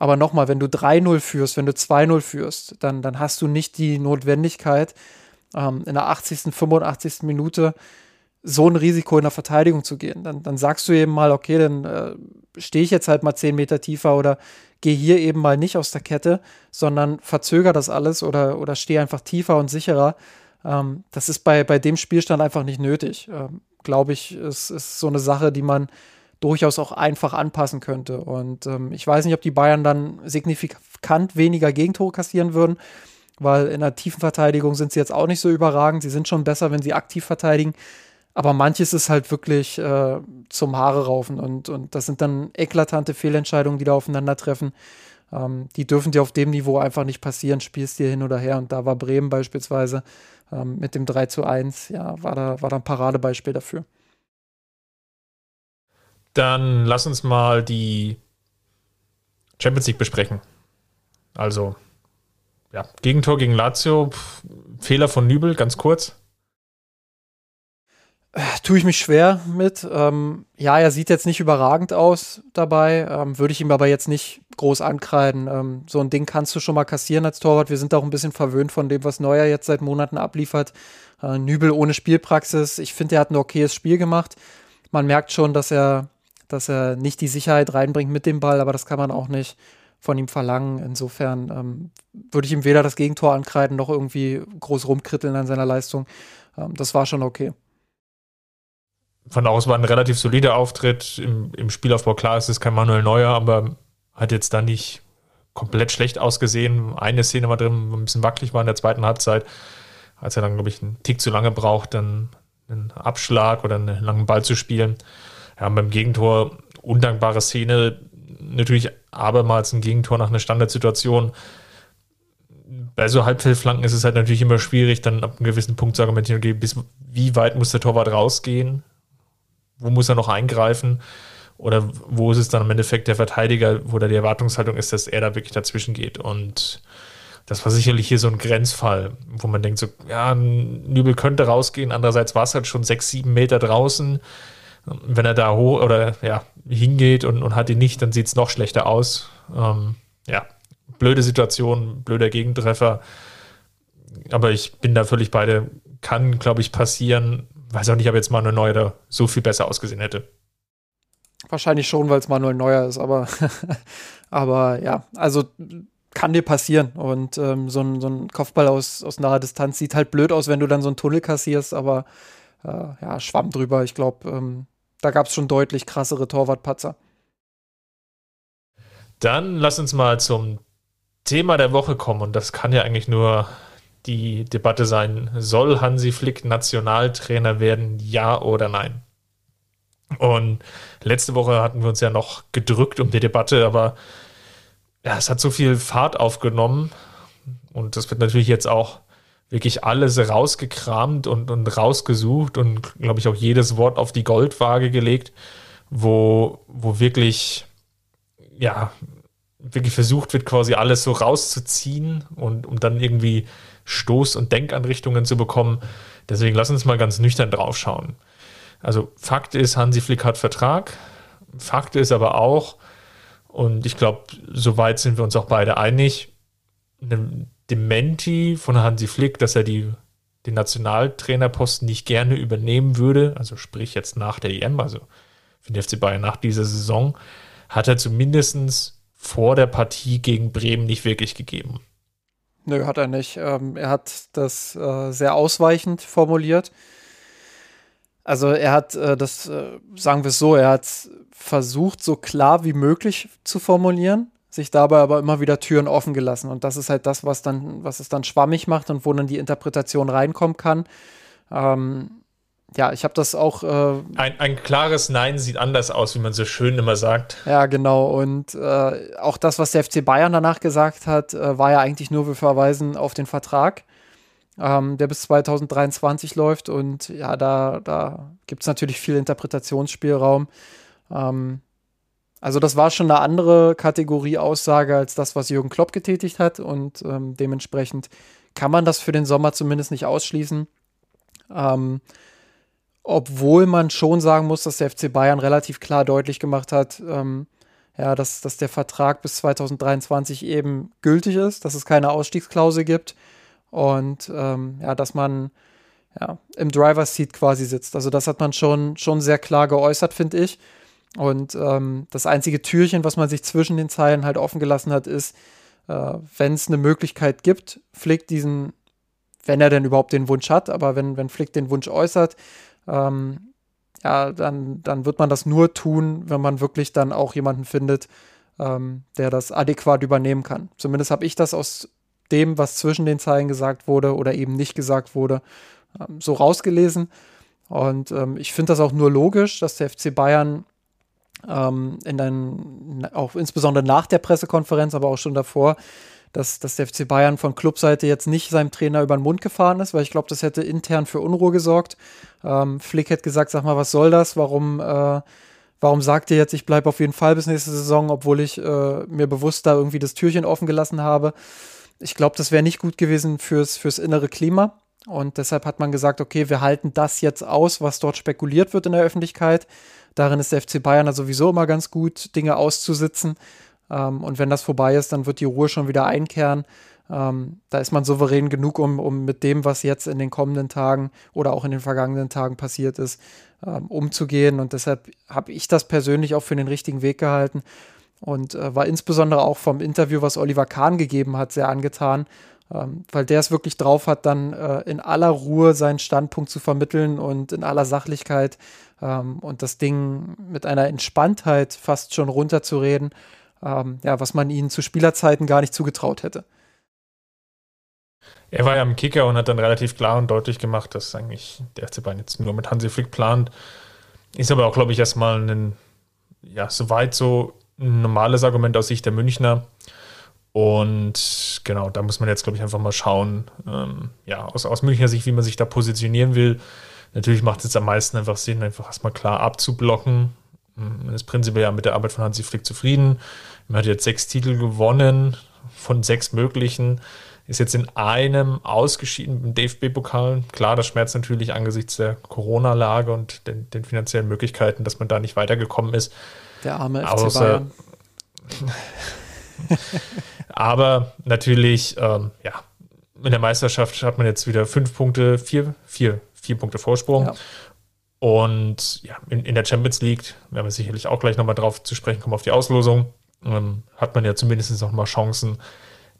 Aber nochmal, wenn du 3-0 führst, wenn du 2-0 führst, dann, dann hast du nicht die Notwendigkeit, ähm, in der 80., 85. Minute so ein Risiko in der Verteidigung zu gehen. Dann, dann sagst du eben mal, okay, dann äh, stehe ich jetzt halt mal 10 Meter tiefer oder gehe hier eben mal nicht aus der Kette, sondern verzöger das alles oder, oder stehe einfach tiefer und sicherer. Ähm, das ist bei, bei dem Spielstand einfach nicht nötig. Ähm, Glaube ich, ist, ist so eine Sache, die man durchaus auch einfach anpassen könnte. Und ähm, ich weiß nicht, ob die Bayern dann signifikant weniger Gegentore kassieren würden, weil in der tiefen Verteidigung sind sie jetzt auch nicht so überragend. Sie sind schon besser, wenn sie aktiv verteidigen. Aber manches ist halt wirklich äh, zum Haare raufen und, und das sind dann eklatante Fehlentscheidungen, die da aufeinandertreffen. Ähm, die dürfen dir auf dem Niveau einfach nicht passieren, spielst dir hin oder her. Und da war Bremen beispielsweise ähm, mit dem 3 zu 1, ja, war da, war da ein Paradebeispiel dafür. Dann lass uns mal die Champions League besprechen. Also, ja, Gegentor gegen Lazio, Fehler von Nübel, ganz kurz. Tue ich mich schwer mit. Ähm, ja, er sieht jetzt nicht überragend aus dabei. Ähm, Würde ich ihm aber jetzt nicht groß ankreiden. Ähm, so ein Ding kannst du schon mal kassieren als Torwart. Wir sind auch ein bisschen verwöhnt von dem, was Neuer jetzt seit Monaten abliefert. Äh, Nübel ohne Spielpraxis. Ich finde, er hat ein okayes Spiel gemacht. Man merkt schon, dass er, dass er nicht die Sicherheit reinbringt mit dem Ball, aber das kann man auch nicht von ihm verlangen. Insofern ähm, würde ich ihm weder das Gegentor ankreiden noch irgendwie groß rumkritteln an seiner Leistung. Ähm, das war schon okay von aus war ein relativ solider Auftritt. Im, Im Spielaufbau, klar, es ist kein Manuel Neuer, aber hat jetzt da nicht komplett schlecht ausgesehen. Eine Szene war drin, wo ein bisschen wackelig war in der zweiten Halbzeit. Als er dann, glaube ich, einen Tick zu lange braucht, dann einen Abschlag oder einen langen Ball zu spielen. Ja, beim Gegentor, undankbare Szene, natürlich abermals ein Gegentor nach einer Standardsituation. Bei so Halbfeldflanken ist es halt natürlich immer schwierig, dann ab einem gewissen Punkt zu argumentieren, okay, bis wie weit muss der Torwart rausgehen? Wo muss er noch eingreifen? Oder wo ist es dann im Endeffekt der Verteidiger, wo da die Erwartungshaltung ist, dass er da wirklich dazwischen geht? Und das war sicherlich hier so ein Grenzfall, wo man denkt, so, ja, Nübel könnte rausgehen, andererseits war es halt schon sechs, sieben Meter draußen. Wenn er da hoch oder ja, hingeht und, und hat ihn nicht, dann sieht es noch schlechter aus. Ähm, ja, blöde Situation, blöder Gegentreffer. Aber ich bin da völlig beide. Kann, glaube ich, passieren weiß auch nicht, ob jetzt Manuel Neuer da so viel besser ausgesehen hätte. Wahrscheinlich schon, weil es Manuel Neuer ist, aber, aber ja, also kann dir passieren. Und ähm, so, ein, so ein Kopfball aus, aus naher Distanz sieht halt blöd aus, wenn du dann so einen Tunnel kassierst, aber äh, ja, Schwamm drüber. Ich glaube, ähm, da gab es schon deutlich krassere Torwartpatzer. Dann lass uns mal zum Thema der Woche kommen. Und das kann ja eigentlich nur die Debatte sein, soll Hansi Flick Nationaltrainer werden, ja oder nein? Und letzte Woche hatten wir uns ja noch gedrückt um die Debatte, aber ja, es hat so viel Fahrt aufgenommen und das wird natürlich jetzt auch wirklich alles rausgekramt und, und rausgesucht und, glaube ich, auch jedes Wort auf die Goldwaage gelegt, wo, wo wirklich, ja, wirklich versucht wird, quasi alles so rauszuziehen und um dann irgendwie Stoß- und Denkanrichtungen zu bekommen. Deswegen lass uns mal ganz nüchtern drauf schauen. Also Fakt ist, Hansi Flick hat Vertrag. Fakt ist aber auch, und ich glaube, soweit sind wir uns auch beide einig, eine Dementi von Hansi Flick, dass er die, den Nationaltrainerposten nicht gerne übernehmen würde, also sprich jetzt nach der EM, also für den FC Bayern nach dieser Saison, hat er zumindest vor der Partie gegen Bremen nicht wirklich gegeben. Nö, hat er nicht. Ähm, er hat das äh, sehr ausweichend formuliert. Also er hat äh, das, äh, sagen wir es so, er hat versucht, so klar wie möglich zu formulieren, sich dabei aber immer wieder Türen offen gelassen. Und das ist halt das, was dann, was es dann schwammig macht und wo dann die Interpretation reinkommen kann. Ähm, ja, ich habe das auch. Äh, ein, ein klares Nein sieht anders aus, wie man so schön immer sagt. Ja, genau. Und äh, auch das, was der FC Bayern danach gesagt hat, äh, war ja eigentlich nur, wir verweisen auf den Vertrag, ähm, der bis 2023 läuft. Und ja, da, da gibt es natürlich viel Interpretationsspielraum. Ähm, also, das war schon eine andere Kategorie Aussage als das, was Jürgen Klopp getätigt hat. Und ähm, dementsprechend kann man das für den Sommer zumindest nicht ausschließen. Ähm, obwohl man schon sagen muss, dass der FC Bayern relativ klar deutlich gemacht hat, ähm, ja, dass, dass der Vertrag bis 2023 eben gültig ist, dass es keine Ausstiegsklausel gibt und ähm, ja, dass man ja, im Driver's Seat quasi sitzt. Also das hat man schon, schon sehr klar geäußert, finde ich. Und ähm, das einzige Türchen, was man sich zwischen den Zeilen halt offen gelassen hat, ist, äh, wenn es eine Möglichkeit gibt, Flick diesen, wenn er denn überhaupt den Wunsch hat, aber wenn, wenn Flick den Wunsch äußert, ähm, ja, dann, dann wird man das nur tun, wenn man wirklich dann auch jemanden findet, ähm, der das adäquat übernehmen kann. Zumindest habe ich das aus dem, was zwischen den Zeilen gesagt wurde oder eben nicht gesagt wurde, ähm, so rausgelesen. Und ähm, ich finde das auch nur logisch, dass der FC Bayern ähm, in den, auch insbesondere nach der Pressekonferenz, aber auch schon davor, dass, dass der FC Bayern von Clubseite jetzt nicht seinem Trainer über den Mund gefahren ist, weil ich glaube, das hätte intern für Unruhe gesorgt. Ähm, Flick hätte gesagt, sag mal, was soll das? Warum, äh, warum sagt ihr jetzt, ich bleibe auf jeden Fall bis nächste Saison, obwohl ich äh, mir bewusst da irgendwie das Türchen offen gelassen habe? Ich glaube, das wäre nicht gut gewesen fürs, fürs innere Klima. Und deshalb hat man gesagt, okay, wir halten das jetzt aus, was dort spekuliert wird in der Öffentlichkeit. Darin ist der FC Bayern sowieso immer ganz gut, Dinge auszusitzen. Ähm, und wenn das vorbei ist, dann wird die Ruhe schon wieder einkehren. Ähm, da ist man souverän genug, um, um mit dem, was jetzt in den kommenden Tagen oder auch in den vergangenen Tagen passiert ist, ähm, umzugehen. Und deshalb habe ich das persönlich auch für den richtigen Weg gehalten und äh, war insbesondere auch vom Interview, was Oliver Kahn gegeben hat, sehr angetan, ähm, weil der es wirklich drauf hat, dann äh, in aller Ruhe seinen Standpunkt zu vermitteln und in aller Sachlichkeit ähm, und das Ding mit einer Entspanntheit fast schon runterzureden ähm, ja, was man ihnen zu Spielerzeiten gar nicht zugetraut hätte. Er war ja im Kicker und hat dann relativ klar und deutlich gemacht, dass eigentlich der FC Bayern jetzt nur mit Hansi Flick plant. Ist aber auch, glaube ich, erstmal ein, ja, soweit so ein normales Argument aus Sicht der Münchner. Und genau, da muss man jetzt, glaube ich, einfach mal schauen, ähm, ja, aus, aus Münchner Sicht, wie man sich da positionieren will. Natürlich macht es am meisten einfach Sinn, einfach erstmal klar abzublocken. Man ist prinzipiell ja mit der Arbeit von Hansi Flick zufrieden. Man hat jetzt sechs Titel gewonnen von sechs möglichen. Ist jetzt in einem ausgeschieden im DFB-Pokal. Klar, das schmerzt natürlich angesichts der Corona-Lage und den, den, finanziellen Möglichkeiten, dass man da nicht weitergekommen ist. Der arme FC Außer, Bayern. aber natürlich, ähm, ja, in der Meisterschaft hat man jetzt wieder fünf Punkte, vier, vier, vier Punkte Vorsprung. Ja. Und ja, in, in der Champions League, werden wir sicherlich auch gleich nochmal drauf zu sprechen kommen, auf die Auslosung, ähm, hat man ja zumindest noch mal Chancen,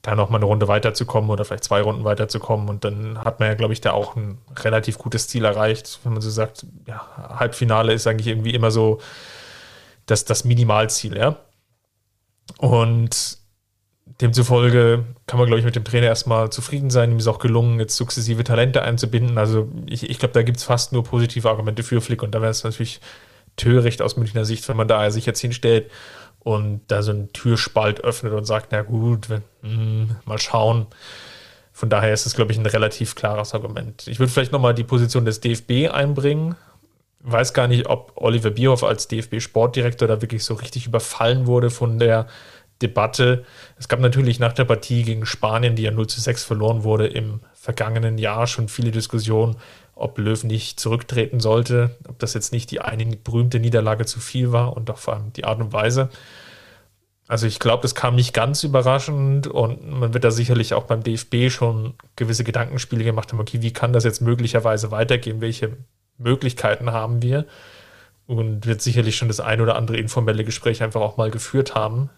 da noch mal eine Runde weiterzukommen oder vielleicht zwei Runden weiterzukommen. Und dann hat man ja, glaube ich, da auch ein relativ gutes Ziel erreicht, wenn man so sagt, ja, Halbfinale ist eigentlich irgendwie immer so das, das Minimalziel, ja. Und demzufolge kann man, glaube ich, mit dem Trainer erstmal zufrieden sein. Ihm ist auch gelungen, jetzt sukzessive Talente einzubinden. Also ich, ich glaube, da gibt es fast nur positive Argumente für Flick und da wäre es natürlich töricht aus Münchner Sicht, wenn man da sich jetzt hinstellt und da so einen Türspalt öffnet und sagt, na gut, wenn, mh, hm, mal schauen. Von daher ist es, glaube ich, ein relativ klares Argument. Ich würde vielleicht nochmal die Position des DFB einbringen. Weiß gar nicht, ob Oliver Bierhoff als DFB-Sportdirektor da wirklich so richtig überfallen wurde von der Debatte. Es gab natürlich nach der Partie gegen Spanien, die ja 0 zu 6 verloren wurde, im vergangenen Jahr schon viele Diskussionen, ob Löw nicht zurücktreten sollte, ob das jetzt nicht die eine berühmte Niederlage zu viel war und auch vor allem die Art und Weise. Also ich glaube, das kam nicht ganz überraschend und man wird da sicherlich auch beim DFB schon gewisse Gedankenspiele gemacht haben, okay, wie kann das jetzt möglicherweise weitergehen, welche Möglichkeiten haben wir und wird sicherlich schon das ein oder andere informelle Gespräch einfach auch mal geführt haben.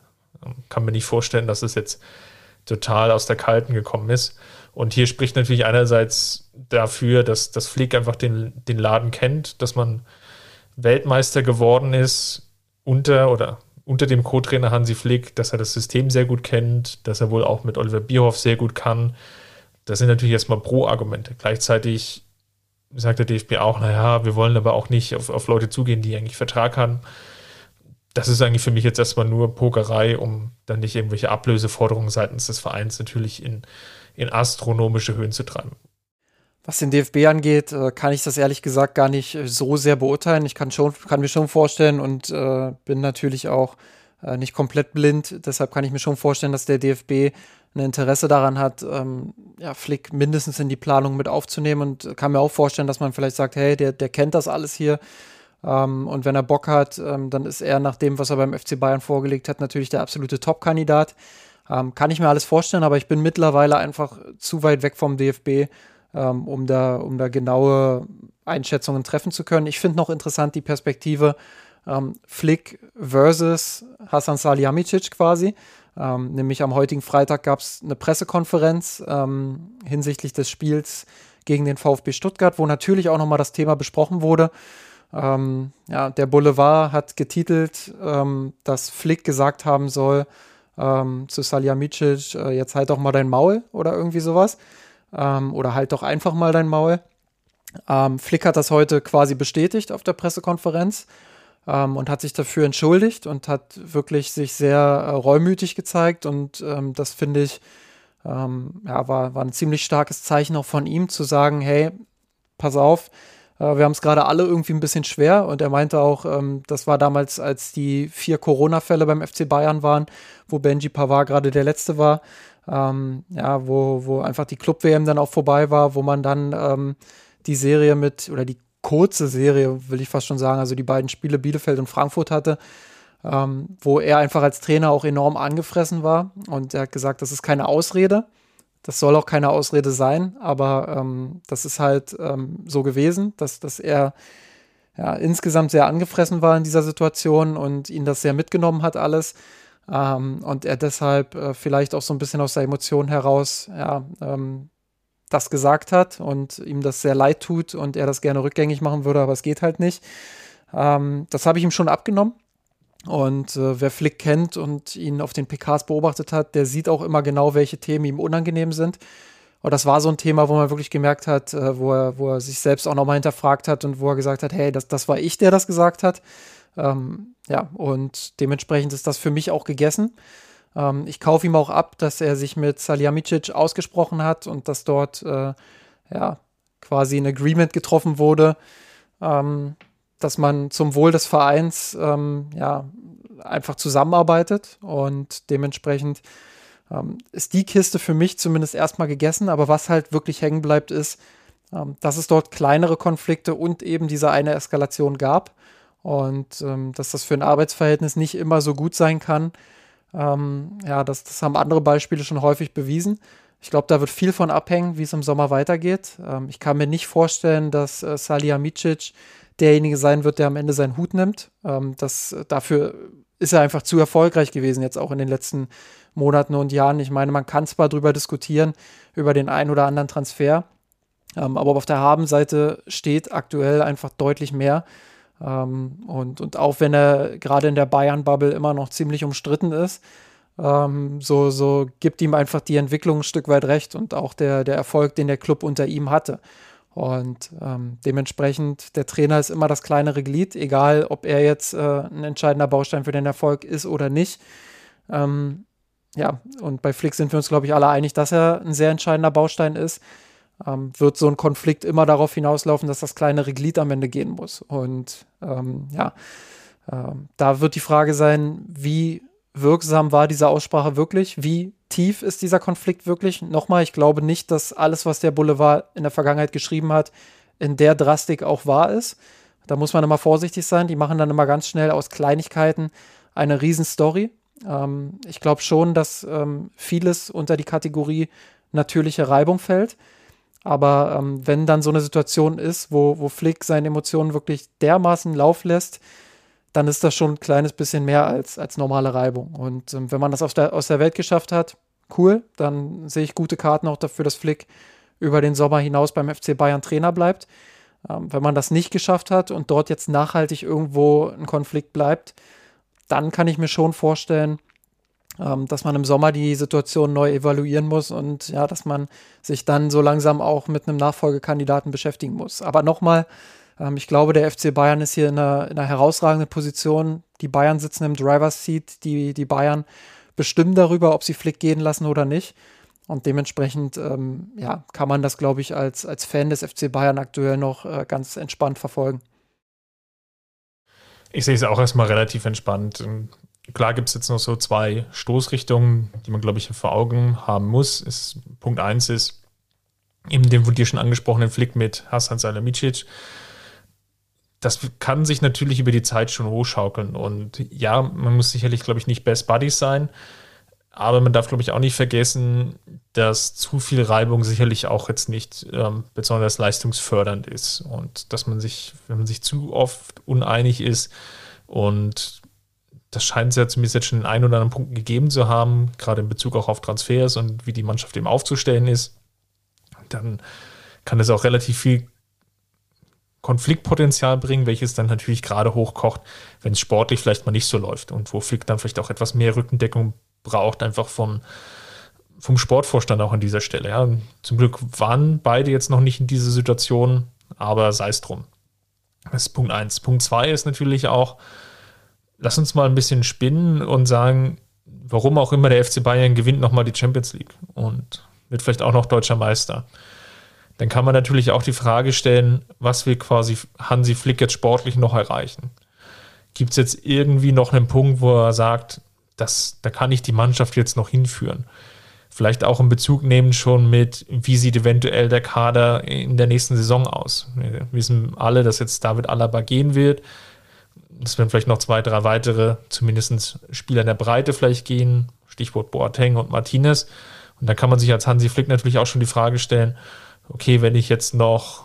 Kann mir nicht vorstellen, dass es jetzt total aus der Kalten gekommen ist. Und hier spricht natürlich einerseits dafür, dass das Flick einfach den, den Laden kennt, dass man Weltmeister geworden ist unter oder unter dem Co-Trainer Hansi Flick, dass er das System sehr gut kennt, dass er wohl auch mit Oliver Bierhoff sehr gut kann. Das sind natürlich erstmal Pro-Argumente. Gleichzeitig sagt der DFB auch, naja, wir wollen aber auch nicht auf, auf Leute zugehen, die eigentlich Vertrag haben. Das ist eigentlich für mich jetzt erstmal nur Pokerei, um dann nicht irgendwelche Ablöseforderungen seitens des Vereins natürlich in in astronomische Höhen zu treiben. Was den DFB angeht, äh, kann ich das ehrlich gesagt gar nicht äh, so sehr beurteilen. Ich kann, schon, kann mir schon vorstellen und äh, bin natürlich auch äh, nicht komplett blind. Deshalb kann ich mir schon vorstellen, dass der DFB ein Interesse daran hat, ähm, ja, Flick mindestens in die Planung mit aufzunehmen und kann mir auch vorstellen, dass man vielleicht sagt, hey, der, der kennt das alles hier. Ähm, und wenn er Bock hat, ähm, dann ist er nach dem, was er beim FC Bayern vorgelegt hat, natürlich der absolute Top-Kandidat. Ähm, kann ich mir alles vorstellen, aber ich bin mittlerweile einfach zu weit weg vom DFB, ähm, um, da, um da genaue Einschätzungen treffen zu können. Ich finde noch interessant die Perspektive ähm, Flick versus Hasan Salihamidzic quasi. Ähm, nämlich am heutigen Freitag gab es eine Pressekonferenz hinsichtlich des Spiels gegen den VfB Stuttgart, wo natürlich auch nochmal das Thema besprochen wurde. Ähm, ja, der Boulevard hat getitelt, dass Flick gesagt haben soll, ähm, zu Saljamicic, äh, jetzt halt doch mal dein Maul oder irgendwie sowas. Ähm, oder halt doch einfach mal dein Maul. Ähm, Flick hat das heute quasi bestätigt auf der Pressekonferenz ähm, und hat sich dafür entschuldigt und hat wirklich sich sehr äh, reumütig gezeigt. Und ähm, das finde ich, ähm, ja, war, war ein ziemlich starkes Zeichen auch von ihm zu sagen, hey, pass auf, wir haben es gerade alle irgendwie ein bisschen schwer und er meinte auch, ähm, das war damals, als die vier Corona-Fälle beim FC Bayern waren, wo Benji Pavard gerade der letzte war. Ähm, ja, wo, wo einfach die Club-WM dann auch vorbei war, wo man dann ähm, die Serie mit, oder die kurze Serie, will ich fast schon sagen, also die beiden Spiele Bielefeld und Frankfurt hatte, ähm, wo er einfach als Trainer auch enorm angefressen war. Und er hat gesagt, das ist keine Ausrede. Das soll auch keine Ausrede sein, aber ähm, das ist halt ähm, so gewesen, dass, dass er ja, insgesamt sehr angefressen war in dieser Situation und ihn das sehr mitgenommen hat alles. Ähm, und er deshalb äh, vielleicht auch so ein bisschen aus der Emotion heraus ja, ähm, das gesagt hat und ihm das sehr leid tut und er das gerne rückgängig machen würde, aber es geht halt nicht. Ähm, das habe ich ihm schon abgenommen. Und äh, wer Flick kennt und ihn auf den PKs beobachtet hat, der sieht auch immer genau, welche Themen ihm unangenehm sind. Und das war so ein Thema, wo man wirklich gemerkt hat, äh, wo, er, wo er sich selbst auch nochmal hinterfragt hat und wo er gesagt hat, hey, das, das war ich, der das gesagt hat. Ähm, ja, und dementsprechend ist das für mich auch gegessen. Ähm, ich kaufe ihm auch ab, dass er sich mit Salihamidzic ausgesprochen hat und dass dort äh, ja, quasi ein Agreement getroffen wurde. Ähm, dass man zum Wohl des Vereins ähm, ja, einfach zusammenarbeitet und dementsprechend ähm, ist die Kiste für mich zumindest erstmal gegessen, aber was halt wirklich hängen bleibt, ist, ähm, dass es dort kleinere Konflikte und eben diese eine Eskalation gab und ähm, dass das für ein Arbeitsverhältnis nicht immer so gut sein kann. Ähm, ja, das, das haben andere Beispiele schon häufig bewiesen. Ich glaube, da wird viel von abhängen, wie es im Sommer weitergeht. Ähm, ich kann mir nicht vorstellen, dass äh, Salihamidzic derjenige sein wird, der am Ende seinen Hut nimmt. Ähm, das, dafür ist er einfach zu erfolgreich gewesen, jetzt auch in den letzten Monaten und Jahren. Ich meine, man kann zwar darüber diskutieren, über den einen oder anderen Transfer, ähm, aber auf der Habenseite steht aktuell einfach deutlich mehr. Ähm, und, und auch wenn er gerade in der Bayern-Bubble immer noch ziemlich umstritten ist, ähm, so, so gibt ihm einfach die Entwicklung ein Stück weit recht und auch der, der Erfolg, den der Club unter ihm hatte. Und ähm, dementsprechend, der Trainer ist immer das kleinere Glied, egal ob er jetzt äh, ein entscheidender Baustein für den Erfolg ist oder nicht. Ähm, ja, und bei Flick sind wir uns, glaube ich, alle einig, dass er ein sehr entscheidender Baustein ist. Ähm, wird so ein Konflikt immer darauf hinauslaufen, dass das kleinere Glied am Ende gehen muss. Und ähm, ja, ähm, da wird die Frage sein, wie wirksam war diese Aussprache wirklich? Wie tief ist dieser Konflikt wirklich? Nochmal, ich glaube nicht, dass alles, was der Boulevard in der Vergangenheit geschrieben hat, in der Drastik auch wahr ist. Da muss man immer vorsichtig sein. Die machen dann immer ganz schnell aus Kleinigkeiten eine Riesenstory. Ähm, ich glaube schon, dass ähm, vieles unter die Kategorie natürliche Reibung fällt. Aber ähm, wenn dann so eine Situation ist, wo, wo Flick seine Emotionen wirklich dermaßen Lauf lässt, dann ist das schon ein kleines bisschen mehr als, als normale Reibung. Und ähm, wenn man das aus der, aus der Welt geschafft hat, cool, dann sehe ich gute Karten auch dafür, dass Flick über den Sommer hinaus beim FC Bayern Trainer bleibt. Ähm, wenn man das nicht geschafft hat und dort jetzt nachhaltig irgendwo ein Konflikt bleibt, dann kann ich mir schon vorstellen, ähm, dass man im Sommer die Situation neu evaluieren muss und ja, dass man sich dann so langsam auch mit einem Nachfolgekandidaten beschäftigen muss. Aber nochmal, ähm, ich glaube, der FC Bayern ist hier in einer, in einer herausragenden Position. Die Bayern sitzen im Driver's Seat, die, die Bayern bestimmen darüber, ob sie Flick gehen lassen oder nicht. Und dementsprechend ähm, ja, kann man das, glaube ich, als, als Fan des FC Bayern aktuell noch äh, ganz entspannt verfolgen. Ich sehe es auch erstmal relativ entspannt. Klar gibt es jetzt noch so zwei Stoßrichtungen, die man, glaube ich, vor Augen haben muss. Ist, Punkt 1 ist eben den von dir schon angesprochenen Flick mit Hassan Salamidzic das kann sich natürlich über die Zeit schon hochschaukeln. Und ja, man muss sicherlich, glaube ich, nicht Best Buddies sein. Aber man darf, glaube ich, auch nicht vergessen, dass zu viel Reibung sicherlich auch jetzt nicht ähm, besonders leistungsfördernd ist. Und dass man sich, wenn man sich zu oft uneinig ist und das scheint es ja zumindest jetzt schon in ein oder anderen Punkten gegeben zu haben, gerade in Bezug auch auf Transfers und wie die Mannschaft eben aufzustellen ist, dann kann es auch relativ viel Konfliktpotenzial bringen, welches dann natürlich gerade hochkocht, wenn es sportlich vielleicht mal nicht so läuft und wo Flick dann vielleicht auch etwas mehr Rückendeckung braucht, einfach vom, vom Sportvorstand auch an dieser Stelle. Ja. Zum Glück waren beide jetzt noch nicht in dieser Situation, aber sei es drum. Das ist Punkt 1. Punkt 2 ist natürlich auch, lass uns mal ein bisschen spinnen und sagen, warum auch immer der FC Bayern gewinnt nochmal die Champions League und wird vielleicht auch noch deutscher Meister dann kann man natürlich auch die Frage stellen, was will quasi Hansi Flick jetzt sportlich noch erreichen? Gibt es jetzt irgendwie noch einen Punkt, wo er sagt, das, da kann ich die Mannschaft jetzt noch hinführen? Vielleicht auch in Bezug nehmen schon mit, wie sieht eventuell der Kader in der nächsten Saison aus? Wir wissen alle, dass jetzt David Alaba gehen wird. Es werden vielleicht noch zwei, drei weitere, zumindest Spieler in der Breite vielleicht gehen. Stichwort Boateng und Martinez. Und da kann man sich als Hansi Flick natürlich auch schon die Frage stellen, okay, wenn ich jetzt noch,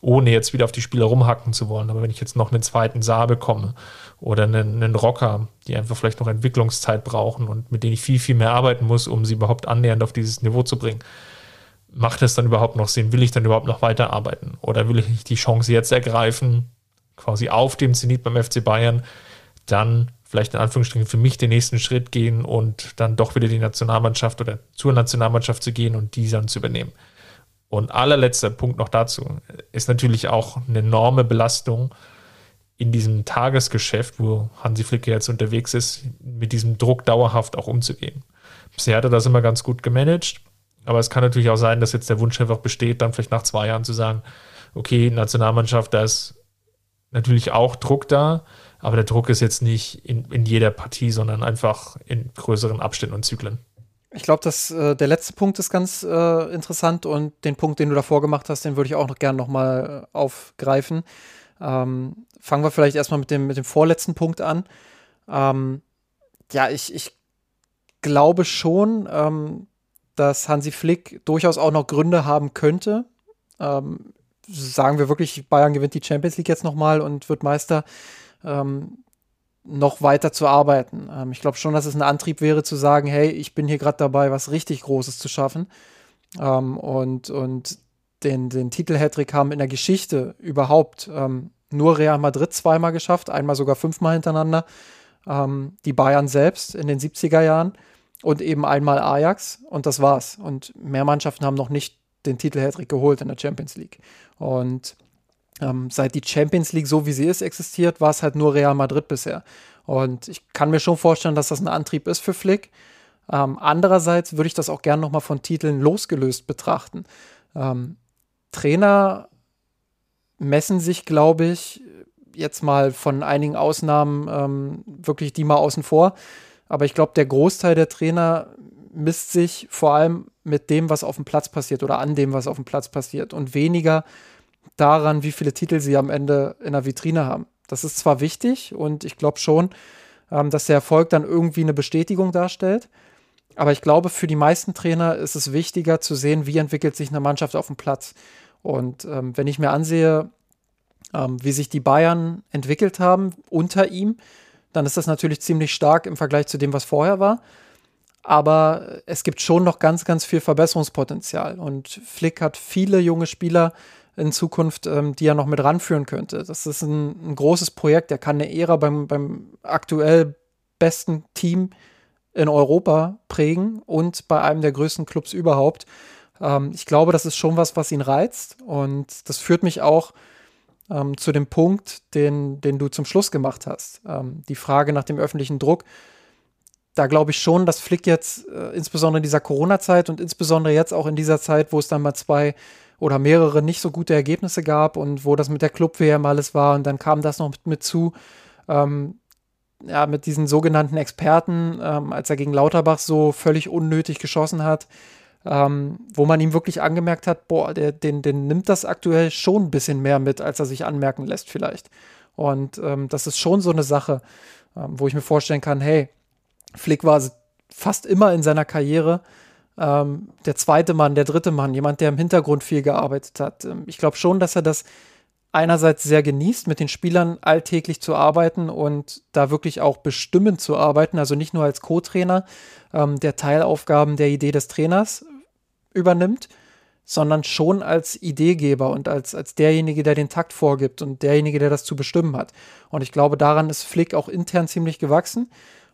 ohne jetzt wieder auf die Spieler rumhacken zu wollen, aber wenn ich jetzt noch einen zweiten Saar bekomme oder einen, einen Rocker, die einfach vielleicht noch Entwicklungszeit brauchen und mit denen ich viel, viel mehr arbeiten muss, um sie überhaupt annähernd auf dieses Niveau zu bringen, macht es dann überhaupt noch Sinn? Will ich dann überhaupt noch weiterarbeiten? Oder will ich die Chance jetzt ergreifen, quasi auf dem Zenit beim FC Bayern, dann vielleicht in Anführungsstrichen für mich den nächsten Schritt gehen und dann doch wieder die Nationalmannschaft oder zur Nationalmannschaft zu gehen und die dann zu übernehmen. Und allerletzter Punkt noch dazu ist natürlich auch eine enorme Belastung in diesem Tagesgeschäft, wo Hansi Flicke jetzt unterwegs ist, mit diesem Druck dauerhaft auch umzugehen. Bisher hat er das immer ganz gut gemanagt, aber es kann natürlich auch sein, dass jetzt der Wunsch einfach besteht, dann vielleicht nach zwei Jahren zu sagen, okay, Nationalmannschaft, da ist natürlich auch Druck da, aber der Druck ist jetzt nicht in, in jeder Partie, sondern einfach in größeren Abständen und Zyklen. Ich glaube, dass äh, der letzte Punkt ist ganz äh, interessant und den Punkt, den du davor gemacht hast, den würde ich auch noch gerne nochmal äh, aufgreifen. Ähm, fangen wir vielleicht erstmal mit dem, mit dem vorletzten Punkt an. Ähm, ja, ich, ich glaube schon, ähm, dass Hansi Flick durchaus auch noch Gründe haben könnte. Ähm, sagen wir wirklich, Bayern gewinnt die Champions League jetzt nochmal und wird Meister. Ähm, noch weiter zu arbeiten. Ähm, ich glaube schon, dass es ein Antrieb wäre zu sagen, hey, ich bin hier gerade dabei, was richtig Großes zu schaffen. Ähm, und, und den, den Titel Hattrick haben in der Geschichte überhaupt ähm, nur Real Madrid zweimal geschafft, einmal sogar fünfmal hintereinander. ähm, die Bayern selbst in den 70er Jahren und eben einmal Ajax und das war's. Und mehr Mannschaften haben noch nicht den Titel Hattrick geholt in der Champions League. Und ähm, seit die Champions League so wie sie ist existiert, war es halt nur Real Madrid bisher. Und ich kann mir schon vorstellen, dass das ein Antrieb ist für Flick. Ähm, andererseits würde ich das auch gerne nochmal von Titeln losgelöst betrachten. Ähm, Trainer messen sich, glaube ich, jetzt mal von einigen Ausnahmen ähm, wirklich die mal außen vor. Aber ich glaube, der Großteil der Trainer misst sich vor allem mit dem, was auf dem Platz passiert oder an dem, was auf dem Platz passiert und weniger daran, wie viele Titel sie am Ende in der Vitrine haben. Das ist zwar wichtig und ich glaube schon, ähm, dass der Erfolg dann irgendwie eine Bestätigung darstellt. Aber ich glaube, für die meisten Trainer ist es wichtiger zu sehen, wie entwickelt sich eine Mannschaft auf dem Platz. Und ähm, wenn ich mir ansehe, ähm, wie sich die Bayern entwickelt haben unter ihm, dann ist das natürlich ziemlich stark im Vergleich zu dem, was vorher war. Aber es gibt schon noch ganz, ganz viel Verbesserungspotenzial. Und Flick hat viele junge Spieler in Zukunft, ähm, die er noch mit ranführen könnte. Das ist ein, ein großes Projekt. Er kann eine Ära beim, beim aktuell besten Team in Europa prägen und bei einem der größten Clubs überhaupt. Ähm, ich glaube, das ist schon was, was ihn reizt. Und das führt mich auch ähm, zu dem Punkt, den, den du zum Schluss gemacht hast. Ähm, die Frage nach dem öffentlichen Druck. Da glaube ich schon, dass Flick jetzt, äh, insbesondere in dieser Corona-Zeit und insbesondere jetzt auch in dieser Zeit, wo es dann mal zwei oder mehrere nicht so gute Ergebnisse gab und wo das mit der Club-WM alles war und dann kam das noch mit, mit zu, ähm, ja, mit diesen sogenannten Experten, ähm, als er gegen Lauterbach so völlig unnötig geschossen hat, ähm, wo man ihm wirklich angemerkt hat, boah, der, den, den nimmt das aktuell schon ein bisschen mehr mit, als er sich anmerken lässt vielleicht. Und ähm, das ist schon so eine Sache, ähm, wo ich mir vorstellen kann, hey, Flick war fast immer in seiner Karriere ähm, der zweite Mann, der dritte Mann, jemand, der im Hintergrund viel gearbeitet hat. Ähm, ich glaube schon, dass er das einerseits sehr genießt, mit den Spielern alltäglich zu arbeiten und da wirklich auch bestimmend zu arbeiten, also nicht nur als Co-Trainer, ähm, der Teilaufgaben der Idee des Trainers übernimmt, sondern schon als Ideegeber und als, als derjenige, der den Takt vorgibt und derjenige, der das zu bestimmen hat. Und ich glaube, daran ist Flick auch intern ziemlich gewachsen.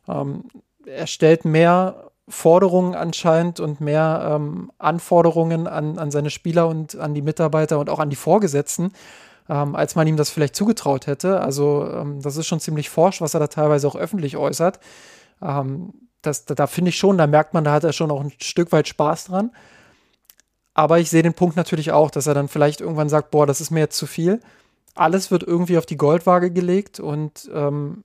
Ähm, er stellt mehr Forderungen anscheinend und mehr ähm, Anforderungen an, an seine Spieler und an die Mitarbeiter und auch an die Vorgesetzten, ähm, als man ihm das vielleicht zugetraut hätte. Also ähm, das ist schon ziemlich forsch, was er da teilweise auch öffentlich äußert. Ähm, das, da, da finde ich schon, da merkt man, da hat er schon auch ein Stück weit Spaß dran. Aber ich sehe den Punkt natürlich auch, dass er dann vielleicht irgendwann sagt, boah, das ist mir jetzt zu viel. Alles wird irgendwie auf die Goldwaage gelegt und ähm,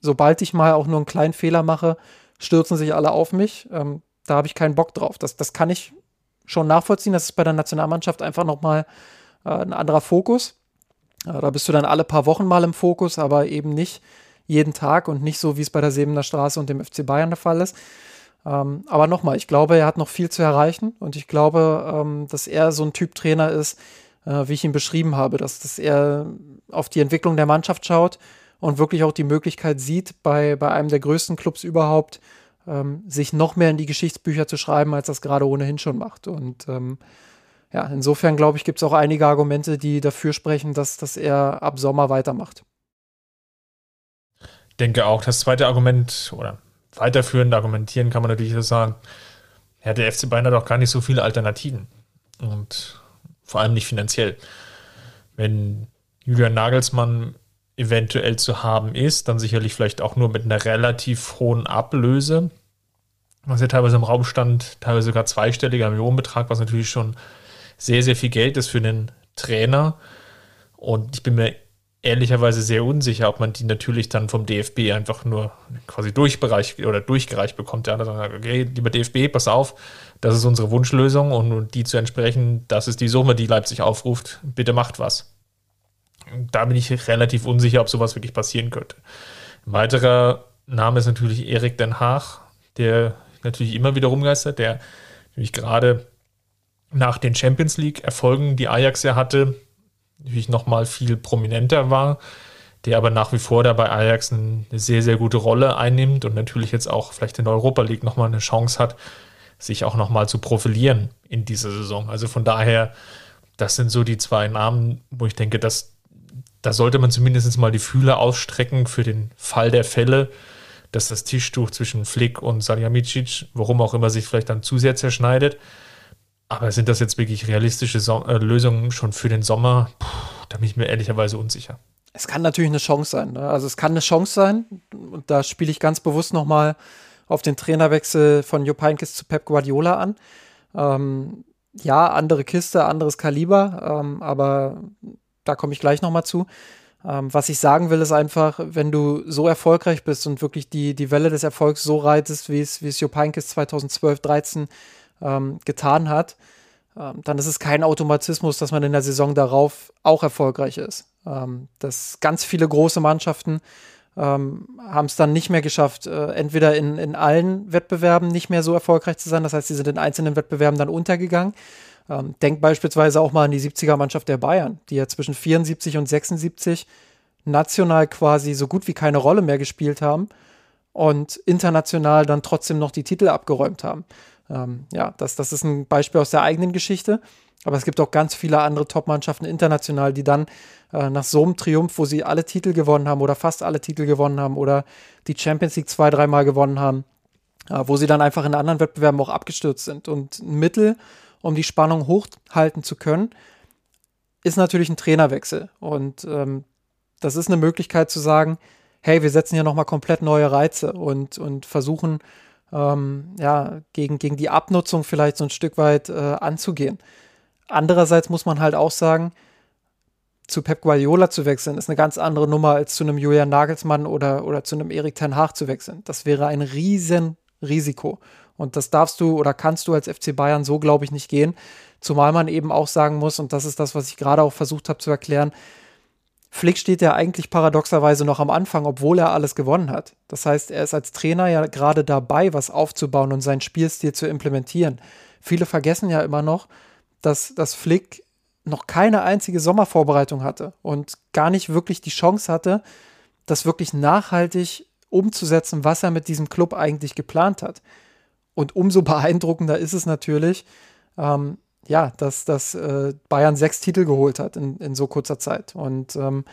sobald ich mal auch nur einen kleinen Fehler mache, stürzen sich alle auf mich. Ähm, da habe ich keinen Bock drauf. Das, das kann ich schon nachvollziehen. Das ist bei der Nationalmannschaft einfach nochmal äh, ein anderer Fokus. Äh, da bist du dann alle paar Wochen mal im Fokus, aber eben nicht jeden Tag und nicht so, wie es bei der Sebener Straße und dem FC Bayern der Fall ist. Ähm, aber nochmal, ich glaube, er hat noch viel zu erreichen und ich glaube, ähm, dass er so ein Typ Trainer ist, äh, wie ich ihn beschrieben habe, dass, dass er auf die Entwicklung der Mannschaft schaut und wirklich auch die Möglichkeit sieht, bei, bei einem der größten Clubs überhaupt, ähm, sich noch mehr in die Geschichtsbücher zu schreiben, als das gerade ohnehin schon macht. Und ähm, ja, insofern glaube ich, gibt es auch einige Argumente, die dafür sprechen, dass, dass er ab Sommer weitermacht. Ich denke auch, das zweite Argument oder weiterführend argumentieren kann man natürlich so sagen, ja, der FC Bayern hat auch gar nicht so viele Alternativen und vor allem nicht finanziell. Wenn Julian Nagelsmann eventuell zu haben ist, dann sicherlich vielleicht auch nur mit einer relativ hohen Ablöse, was ja teilweise im Raum stand, teilweise sogar zweistelliger Millionenbetrag, was natürlich schon sehr, sehr viel Geld ist für den Trainer. Und ich bin mir ehrlicherweise sehr unsicher, ob man die natürlich dann vom DFB einfach nur quasi durchbereicht oder durchgereicht bekommt. Ja, dann sagt, okay, lieber DFB, pass auf, das ist unsere Wunschlösung und die zu entsprechen, das ist die Summe, die Leipzig aufruft. Bitte macht was. Da bin ich relativ unsicher, ob sowas wirklich passieren könnte. Ein weiterer Name ist natürlich Erik Den Haag, der natürlich immer wieder rumgeistert, der natürlich gerade nach den Champions League-Erfolgen, die Ajax ja hatte, natürlich nochmal viel prominenter war, der aber nach wie vor da bei Ajax eine sehr, sehr gute Rolle einnimmt und natürlich jetzt auch vielleicht in der Europa League nochmal eine Chance hat, sich auch nochmal zu profilieren in dieser Saison. Also von daher, das sind so die zwei Namen, wo ich denke, dass da sollte man zumindest mal die Fühler ausstrecken für den Fall der Fälle, dass das Tischtuch zwischen Flick und Salihamidzic, warum auch immer, sich vielleicht dann zu sehr zerschneidet. Aber sind das jetzt wirklich realistische so äh, Lösungen schon für den Sommer? Puh, da bin ich mir ehrlicherweise unsicher. Es kann natürlich eine Chance sein. Ne? Also es kann eine Chance sein. Und da spiele ich ganz bewusst nochmal auf den Trainerwechsel von Jupp Heynckes zu Pep Guardiola an. Ähm, ja, andere Kiste, anderes Kaliber, ähm, aber da komme ich gleich nochmal zu. Ähm, was ich sagen will, ist einfach, wenn du so erfolgreich bist und wirklich die, die Welle des Erfolgs so reitest, wie es, wie es Jupp Heynckes 2012, 13 ähm, getan hat, ähm, dann ist es kein Automatismus, dass man in der Saison darauf auch erfolgreich ist. Ähm, dass ganz viele große Mannschaften ähm, haben es dann nicht mehr geschafft, äh, entweder in, in allen Wettbewerben nicht mehr so erfolgreich zu sein, das heißt, sie sind in einzelnen Wettbewerben dann untergegangen. Ähm, denk beispielsweise auch mal an die 70er-Mannschaft der Bayern, die ja zwischen 74 und 76 national quasi so gut wie keine Rolle mehr gespielt haben und international dann trotzdem noch die Titel abgeräumt haben. Ähm, ja, das, das ist ein Beispiel aus der eigenen Geschichte. Aber es gibt auch ganz viele andere Top-Mannschaften international, die dann äh, nach so einem Triumph, wo sie alle Titel gewonnen haben oder fast alle Titel gewonnen haben oder die Champions League zwei, dreimal gewonnen haben, äh, wo sie dann einfach in anderen Wettbewerben auch abgestürzt sind. Und ein Mittel, um die Spannung hochhalten zu können, ist natürlich ein Trainerwechsel. Und ähm, das ist eine Möglichkeit zu sagen, hey, wir setzen hier nochmal komplett neue Reize und, und versuchen, ähm, ja, gegen, gegen die Abnutzung vielleicht so ein Stück weit äh, anzugehen. Andererseits muss man halt auch sagen, zu Pep Guardiola zu wechseln, ist eine ganz andere Nummer als zu einem Julian Nagelsmann oder, oder zu einem Erik Ten Haag zu wechseln. Das wäre ein riesen Risiko. Und das darfst du oder kannst du als FC Bayern so, glaube ich, nicht gehen. Zumal man eben auch sagen muss, und das ist das, was ich gerade auch versucht habe zu erklären, Flick steht ja eigentlich paradoxerweise noch am Anfang, obwohl er alles gewonnen hat. Das heißt, er ist als Trainer ja gerade dabei, was aufzubauen und seinen Spielstil zu implementieren. Viele vergessen ja immer noch, dass, dass Flick noch keine einzige Sommervorbereitung hatte und gar nicht wirklich die Chance hatte, das wirklich nachhaltig umzusetzen, was er mit diesem Club eigentlich geplant hat. Und umso beeindruckender ist es natürlich, ähm, ja, dass, dass äh, Bayern sechs Titel geholt hat in, in so kurzer Zeit. Und ähm,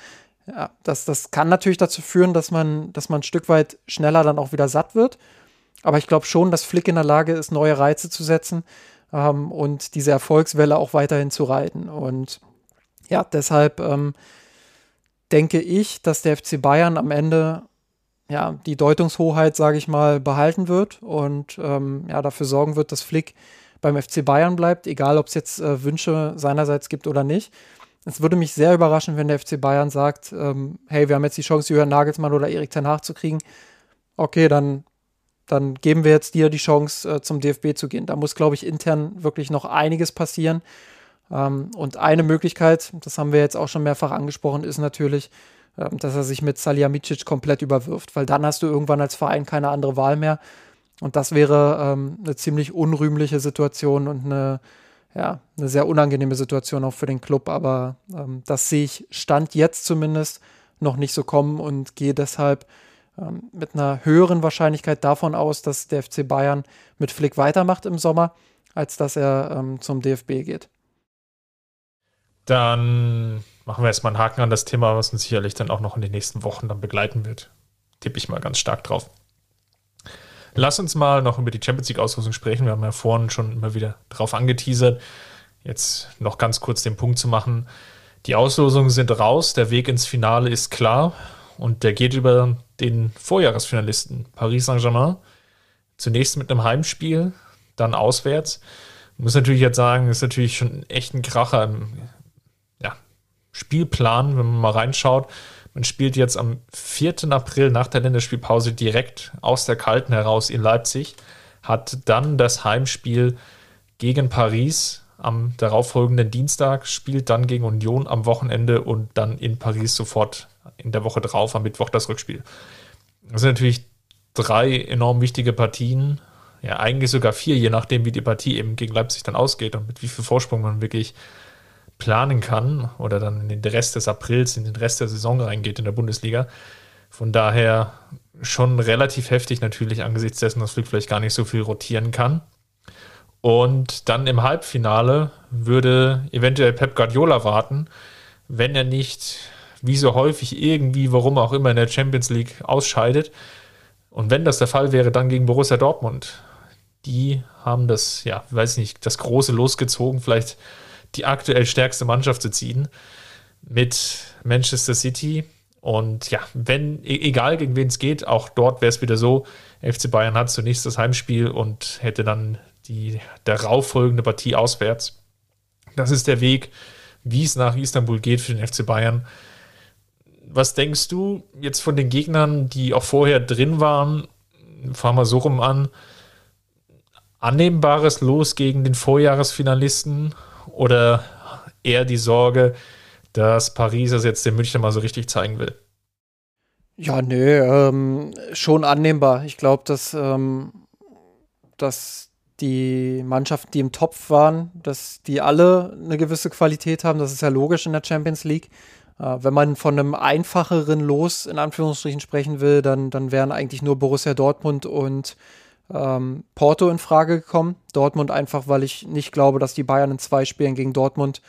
ja, das, das kann natürlich dazu führen, dass man, dass man ein Stück weit schneller dann auch wieder satt wird. Aber ich glaube schon, dass Flick in der Lage ist, neue Reize zu setzen ähm, und diese Erfolgswelle auch weiterhin zu reiten. Und ja, deshalb ähm, denke ich, dass der FC Bayern am Ende ja, die Deutungshoheit, sage ich mal, behalten wird und ähm, ja, dafür sorgen wird, dass Flick beim FC Bayern bleibt, egal ob es jetzt äh, Wünsche seinerseits gibt oder nicht. Es würde mich sehr überraschen, wenn der FC Bayern sagt, ähm, hey, wir haben jetzt die Chance, Jürgen Nagelsmann oder Erik Ten Hag zu kriegen. Okay, dann dann geben wir jetzt dir die Chance, äh, zum DFB zu gehen. Da muss, glaube ich, intern wirklich noch einiges passieren. Ähm, und eine Möglichkeit, das haben wir jetzt auch schon mehrfach angesprochen, ist natürlich, dass er sich mit Salihamidzic komplett überwirft, weil dann hast du irgendwann als Verein keine andere Wahl mehr. Und das wäre ähm, eine ziemlich unrühmliche Situation und eine, ja, eine sehr unangenehme Situation auch für den Club. Aber ähm, das sehe ich Stand jetzt zumindest noch nicht so kommen und gehe deshalb ähm, mit einer höheren Wahrscheinlichkeit davon aus, dass der FC Bayern mit Flick weitermacht im Sommer, als dass er ähm, zum DFB geht. Dann machen wir erstmal einen Haken an das Thema, was uns sicherlich dann auch noch in den nächsten Wochen dann begleiten wird. Tippe ich mal ganz stark drauf. Lass uns mal noch über die Champions League-Auslosung sprechen. Wir haben ja vorhin schon immer wieder drauf angeteasert. Jetzt noch ganz kurz den Punkt zu machen. Die Auslosungen sind raus, der Weg ins Finale ist klar und der geht über den Vorjahresfinalisten Paris Saint-Germain. Zunächst mit einem Heimspiel, dann auswärts. Ich muss natürlich jetzt sagen, ist natürlich schon echt ein Kracher im Spielplan, wenn man mal reinschaut. Man spielt jetzt am 4. April nach der Länderspielpause direkt aus der Kalten heraus in Leipzig, hat dann das Heimspiel gegen Paris am darauffolgenden Dienstag, spielt dann gegen Union am Wochenende und dann in Paris sofort in der Woche drauf am Mittwoch das Rückspiel. Das sind natürlich drei enorm wichtige Partien. Ja, eigentlich sogar vier, je nachdem, wie die Partie eben gegen Leipzig dann ausgeht und mit wie viel Vorsprung man wirklich planen kann oder dann in den Rest des Aprils, in den Rest der Saison reingeht in der Bundesliga. Von daher schon relativ heftig natürlich angesichts dessen, dass Flick vielleicht gar nicht so viel rotieren kann. Und dann im Halbfinale würde eventuell Pep Guardiola warten, wenn er nicht wie so häufig irgendwie, warum auch immer, in der Champions League ausscheidet Und wenn das der Fall wäre, dann gegen Borussia Dortmund. Die haben das, ja, weiß nicht, das große losgezogen, vielleicht die aktuell stärkste Mannschaft zu ziehen mit Manchester City. Und ja, wenn, e-, egal gegen wen es geht, auch dort wäre es wieder so, FC Bayern hat zunächst das Heimspiel und hätte dann die darauffolgende Partie auswärts. Das ist der Weg, wie es nach Istanbul geht für den FC Bayern. Was denkst du jetzt von den Gegnern, die auch vorher drin waren? Fahren wir so rum an. Annehmbares Los gegen den Vorjahresfinalisten oder eher die Sorge, dass Paris es jetzt den Münchner mal so richtig zeigen will? Ja, nö, ähm, schon annehmbar. Ich glaube, dass, ähm, dass die Mannschaften, die im Topf waren, dass die alle eine gewisse Qualität haben. Das ist ja logisch in der Champions League. Äh, wenn man von einem einfacheren Los in Anführungsstrichen sprechen will, dann, dann wären eigentlich nur Borussia Dortmund und ähm, Porto in Frage gekommen. Dortmund einfach, weil ich nicht glaube, dass die Bayern in zwei Spielen gegen Dortmund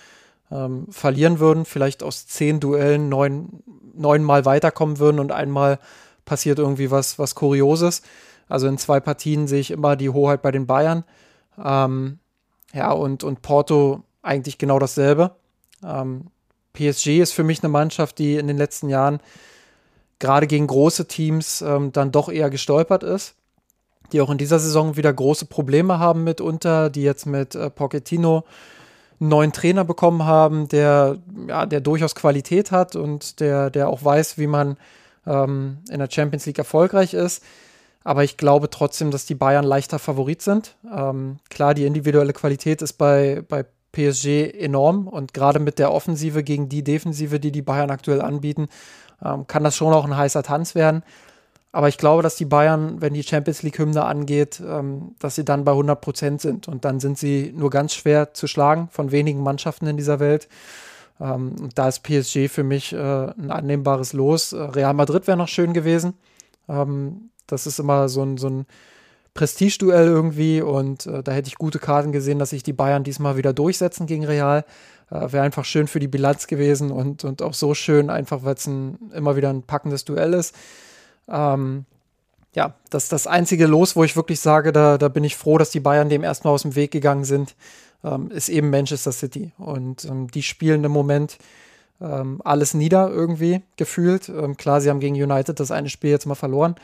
ähm, verlieren würden. Vielleicht aus zehn Duellen neun, neunmal weiterkommen würden und einmal passiert irgendwie was, was Kurioses. Also in zwei Partien sehe ich immer die Hoheit bei den Bayern. Ähm, ja, und, und Porto eigentlich genau dasselbe. Ähm, PSG ist für mich eine Mannschaft, die in den letzten Jahren gerade gegen große Teams ähm, dann doch eher gestolpert ist. Die auch in dieser Saison wieder große Probleme haben mitunter, die jetzt mit äh, Pochettino einen neuen Trainer bekommen haben, der, ja, der durchaus Qualität hat und der, der auch weiß, wie man ähm, in der Champions League erfolgreich ist. Aber ich glaube trotzdem, dass die Bayern leichter Favorit sind. Ähm, klar, die individuelle Qualität ist bei, bei PSG enorm und gerade mit der Offensive gegen die Defensive, die die Bayern aktuell anbieten, ähm, kann das schon auch ein heißer Tanz werden. Aber ich glaube, dass die Bayern, wenn die Champions League-Hymne angeht, ähm, dass sie dann bei 100 Prozent sind. Und dann sind sie nur ganz schwer zu schlagen von wenigen Mannschaften in dieser Welt. Ähm, da ist PSG für mich äh, ein annehmbares Los. Real Madrid wäre noch schön gewesen. Ähm, das ist immer so ein, so ein Prestigeduell irgendwie und äh, da hätte ich gute Karten gesehen, dass sich die Bayern diesmal wieder durchsetzen gegen Real. Äh, Wäre einfach schön für die Bilanz gewesen und, und auch so schön, einfach weil es immer wieder ein packendes Duell ist. Ähm, ja, das ist das einzige Los, wo ich wirklich sage, da, da bin ich froh, dass die Bayern dem erstmal aus dem Weg gegangen sind, ähm, ist eben Manchester City. Und ähm, die spielen im Moment ähm, alles nieder irgendwie gefühlt. Ähm, klar, sie haben gegen United das eine Spiel jetzt mal verloren.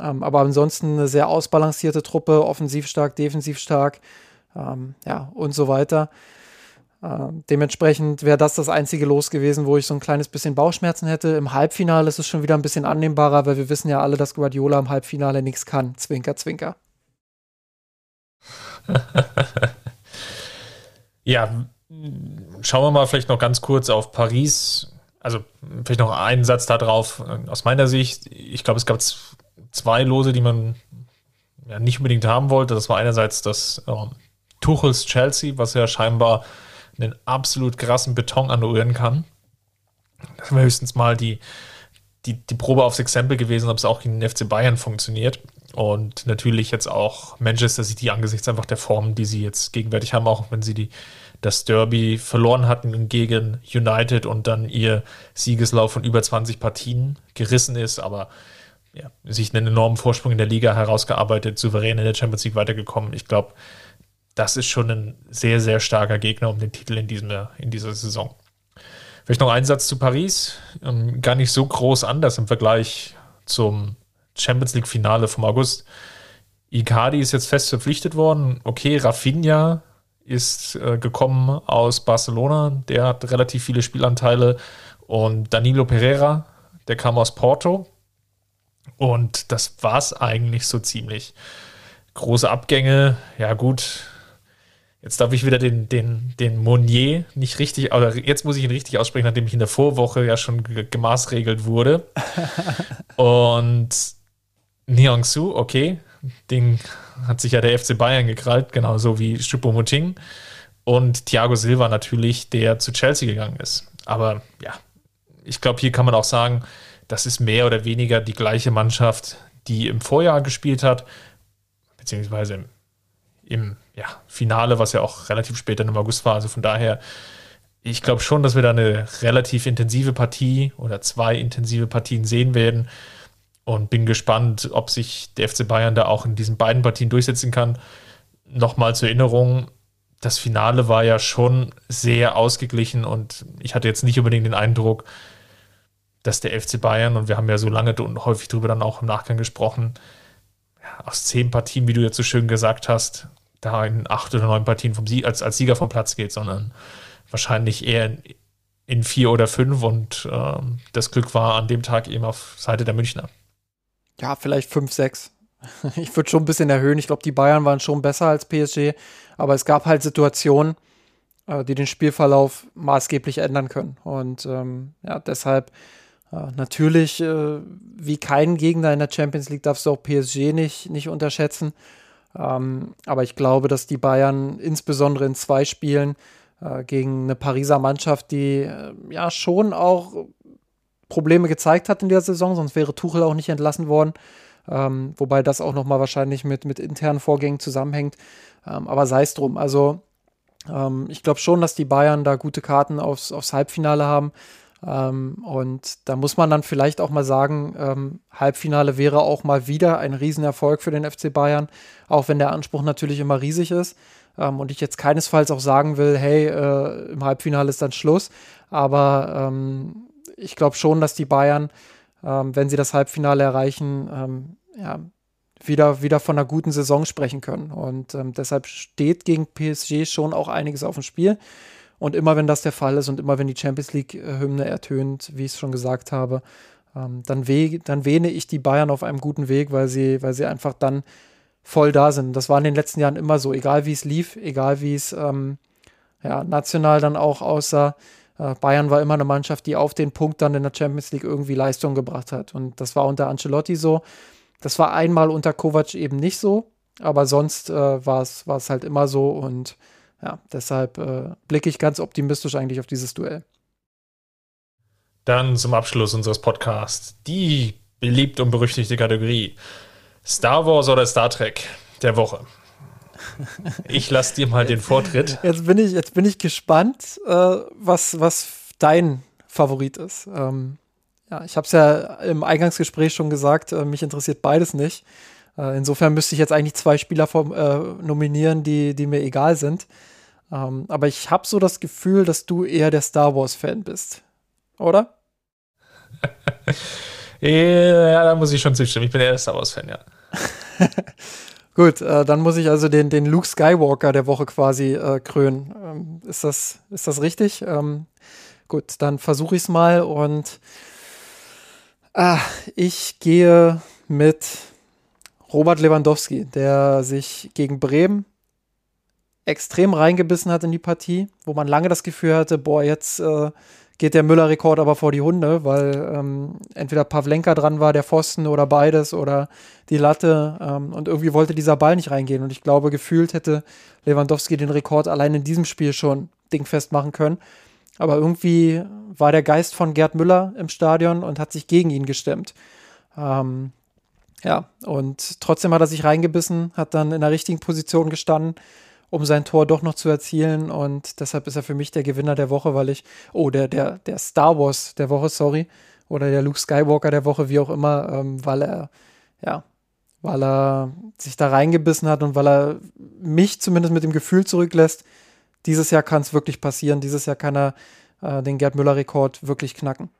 Ähm, aber ansonsten eine sehr ausbalancierte Truppe, offensiv stark, defensiv stark, ja, und so weiter. Ähm, dementsprechend wäre das das einzige Los gewesen, wo ich so ein kleines bisschen Bauchschmerzen hätte. Im Halbfinale ist es schon wieder ein bisschen annehmbarer, weil wir wissen ja alle, dass Guardiola im Halbfinale nichts kann. Zwinker, zwinker. ja, schauen wir mal vielleicht noch ganz kurz auf Paris. Also vielleicht noch einen Satz darauf. Aus meiner Sicht, ich glaube, es gab zwei Lose, die man ja, nicht unbedingt haben wollte. Das war einerseits das ähm, Tuchels Chelsea, was ja scheinbar einen absolut krassen Beton annullieren kann. Das wäre höchstens mal die, die, die Probe aufs Exempel gewesen, ob es auch gegen den FC Bayern funktioniert. Und natürlich jetzt auch Manchester City angesichts einfach der Form, die sie jetzt gegenwärtig haben, auch wenn sie die, das Derby verloren hatten gegen United und dann ihr Siegeslauf von über 20 Partien gerissen ist. Aber ja, sich einen enormen Vorsprung in der Liga herausgearbeitet, souverän in der Champions League weitergekommen. Ich glaube, das ist schon ein sehr, sehr starker Gegner um den Titel in, diesem, in dieser Saison. Vielleicht noch ein Satz zu Paris. Ähm, gar nicht so groß anders im Vergleich zum Champions League-Finale vom August. Icardi ist jetzt fest verpflichtet worden. Okay, Rafinha ist äh, gekommen aus Barcelona. Der hat relativ viele Spielanteile. Und Danilo Pereira, der kam aus Porto. Und das war es eigentlich so ziemlich. Große Abgänge, ja gut. Jetzt darf ich wieder den, den, den Monnier nicht richtig, oder jetzt muss ich ihn richtig aussprechen, nachdem ich in der Vorwoche ja schon gemaßregelt wurde. Und Su, okay, den hat sich ja der FC Bayern gekrallt, genauso wie Choupo-Moting. Und Thiago Silva natürlich, der zu Chelsea gegangen ist. Aber ja, ich glaube, hier kann man auch sagen, das ist mehr oder weniger die gleiche Mannschaft, die im Vorjahr gespielt hat, beziehungsweise im, im ja, Finale, was ja auch relativ spät im August war. Also von daher, ich glaube schon, dass wir da eine relativ intensive Partie oder zwei intensive Partien sehen werden. und bin gespannt, ob sich der FC Bayern da auch in diesen beiden Partien durchsetzen kann. Nochmal zur Erinnerung, das Finale war ja schon sehr ausgeglichen und ich hatte jetzt nicht unbedingt den Eindruck, dass der FC Bayern, und wir haben ja so lange und häufig darüber dann auch im Nachgang gesprochen, aus zehn Partien, wie du jetzt so schön gesagt hast, da in acht oder neun Partien vom Sieg, als, als Sieger vom Platz geht, sondern wahrscheinlich eher in, in vier oder fünf und äh, das Glück war an dem Tag eben auf Seite der Münchner. Ja, vielleicht fünf, sechs. Ich würde schon ein bisschen erhöhen. Ich glaube, die Bayern waren schon besser als PSG, aber es gab halt Situationen, äh, die den Spielverlauf maßgeblich ändern können. Und ähm, ja, deshalb natürlich, äh, wie kein Gegner in der Champions League, darfst du auch PSG nicht, nicht unterschätzen. Ähm, aber ich glaube, dass die Bayern insbesondere in zwei Spielen äh, gegen eine Pariser Mannschaft, die äh, ja schon auch Probleme gezeigt hat in der Saison, sonst wäre Tuchel auch nicht entlassen worden. Ähm, wobei das auch nochmal wahrscheinlich mit, mit internen Vorgängen zusammenhängt. Ähm, aber sei es drum. Also ähm, ich glaube schon, dass die Bayern da gute Karten aufs, aufs Halbfinale haben. Ähm, und da muss man dann vielleicht auch mal sagen, ähm, Halbfinale wäre auch mal wieder ein Riesenerfolg für den FC Bayern, auch wenn der Anspruch natürlich immer riesig ist. Ähm, und ich jetzt keinesfalls auch sagen will, hey, äh, im Halbfinale ist dann Schluss. Aber ähm, ich glaube schon, dass die Bayern, ähm, wenn sie das Halbfinale erreichen, ähm, ja, wieder, wieder von einer guten Saison sprechen können. Und deshalb steht gegen PSG schon auch einiges auf dem Spiel. Und immer wenn das der Fall ist und immer wenn die Champions League-Hymne ertönt, wie ich es schon gesagt habe, ähm, dann, weh, dann wähne ich die Bayern auf einem guten Weg, weil sie, weil sie einfach dann voll da sind. Das war in den letzten Jahren immer so, egal wie es lief, egal wie es ähm, ja, national dann auch aussah. Äh, Bayern war immer eine Mannschaft, die auf den Punkt dann in der Champions League irgendwie Leistung gebracht hat. Und das war unter Ancelotti so. Das war einmal unter Kovac eben nicht so, aber sonst äh, war es halt immer so und ja, deshalb äh, blicke ich ganz optimistisch eigentlich auf dieses Duell. Dann zum Abschluss unseres Podcasts die beliebt und berüchtigte Kategorie Star Wars oder Star Trek der Woche. Ich lasse dir mal den Vortritt. Jetzt bin ich, jetzt bin ich gespannt, äh, was, was dein Favorit ist. Ähm, ja, ich habe es ja im Eingangsgespräch schon gesagt, äh, mich interessiert beides nicht. Äh, insofern müsste ich jetzt eigentlich zwei Spieler vom, äh, nominieren, die, die mir egal sind. Ähm, aber ich habe so das Gefühl, dass du eher der Star Wars-Fan bist. Oder? ja, da muss ich schon zustimmen. Ich bin eher der Star Wars-Fan, ja. Gut, äh, dann muss ich also den, den Luke Skywalker der Woche quasi äh, krönen. Ähm, ist, das, ist das richtig? Ähm, gut, dann versuche ich es mal und ah, ich gehe mit Robert Lewandowski, der sich gegen Bremen extrem reingebissen hat in die Partie, wo man lange das Gefühl hatte, boah, jetzt äh, geht der Müller-Rekord aber vor die Hunde, weil ähm, entweder Pavlenka dran war, der Pfosten oder beides oder die Latte ähm, und irgendwie wollte dieser Ball nicht reingehen und ich glaube, gefühlt hätte Lewandowski den Rekord allein in diesem Spiel schon dingfest machen können. Aber irgendwie war der Geist von Gerd Müller im Stadion und hat sich gegen ihn gestemmt. Ähm, ja, und trotzdem hat er sich reingebissen, hat dann in der richtigen Position gestanden um sein Tor doch noch zu erzielen. Und deshalb ist er für mich der Gewinner der Woche, weil ich, oh, der, der, der Star Wars der Woche, sorry, oder der Luke Skywalker der Woche, wie auch immer, ähm, weil er, ja, weil er sich da reingebissen hat und weil er mich zumindest mit dem Gefühl zurücklässt, dieses Jahr kann es wirklich passieren, dieses Jahr kann er äh, den Gerd Müller-Rekord wirklich knacken.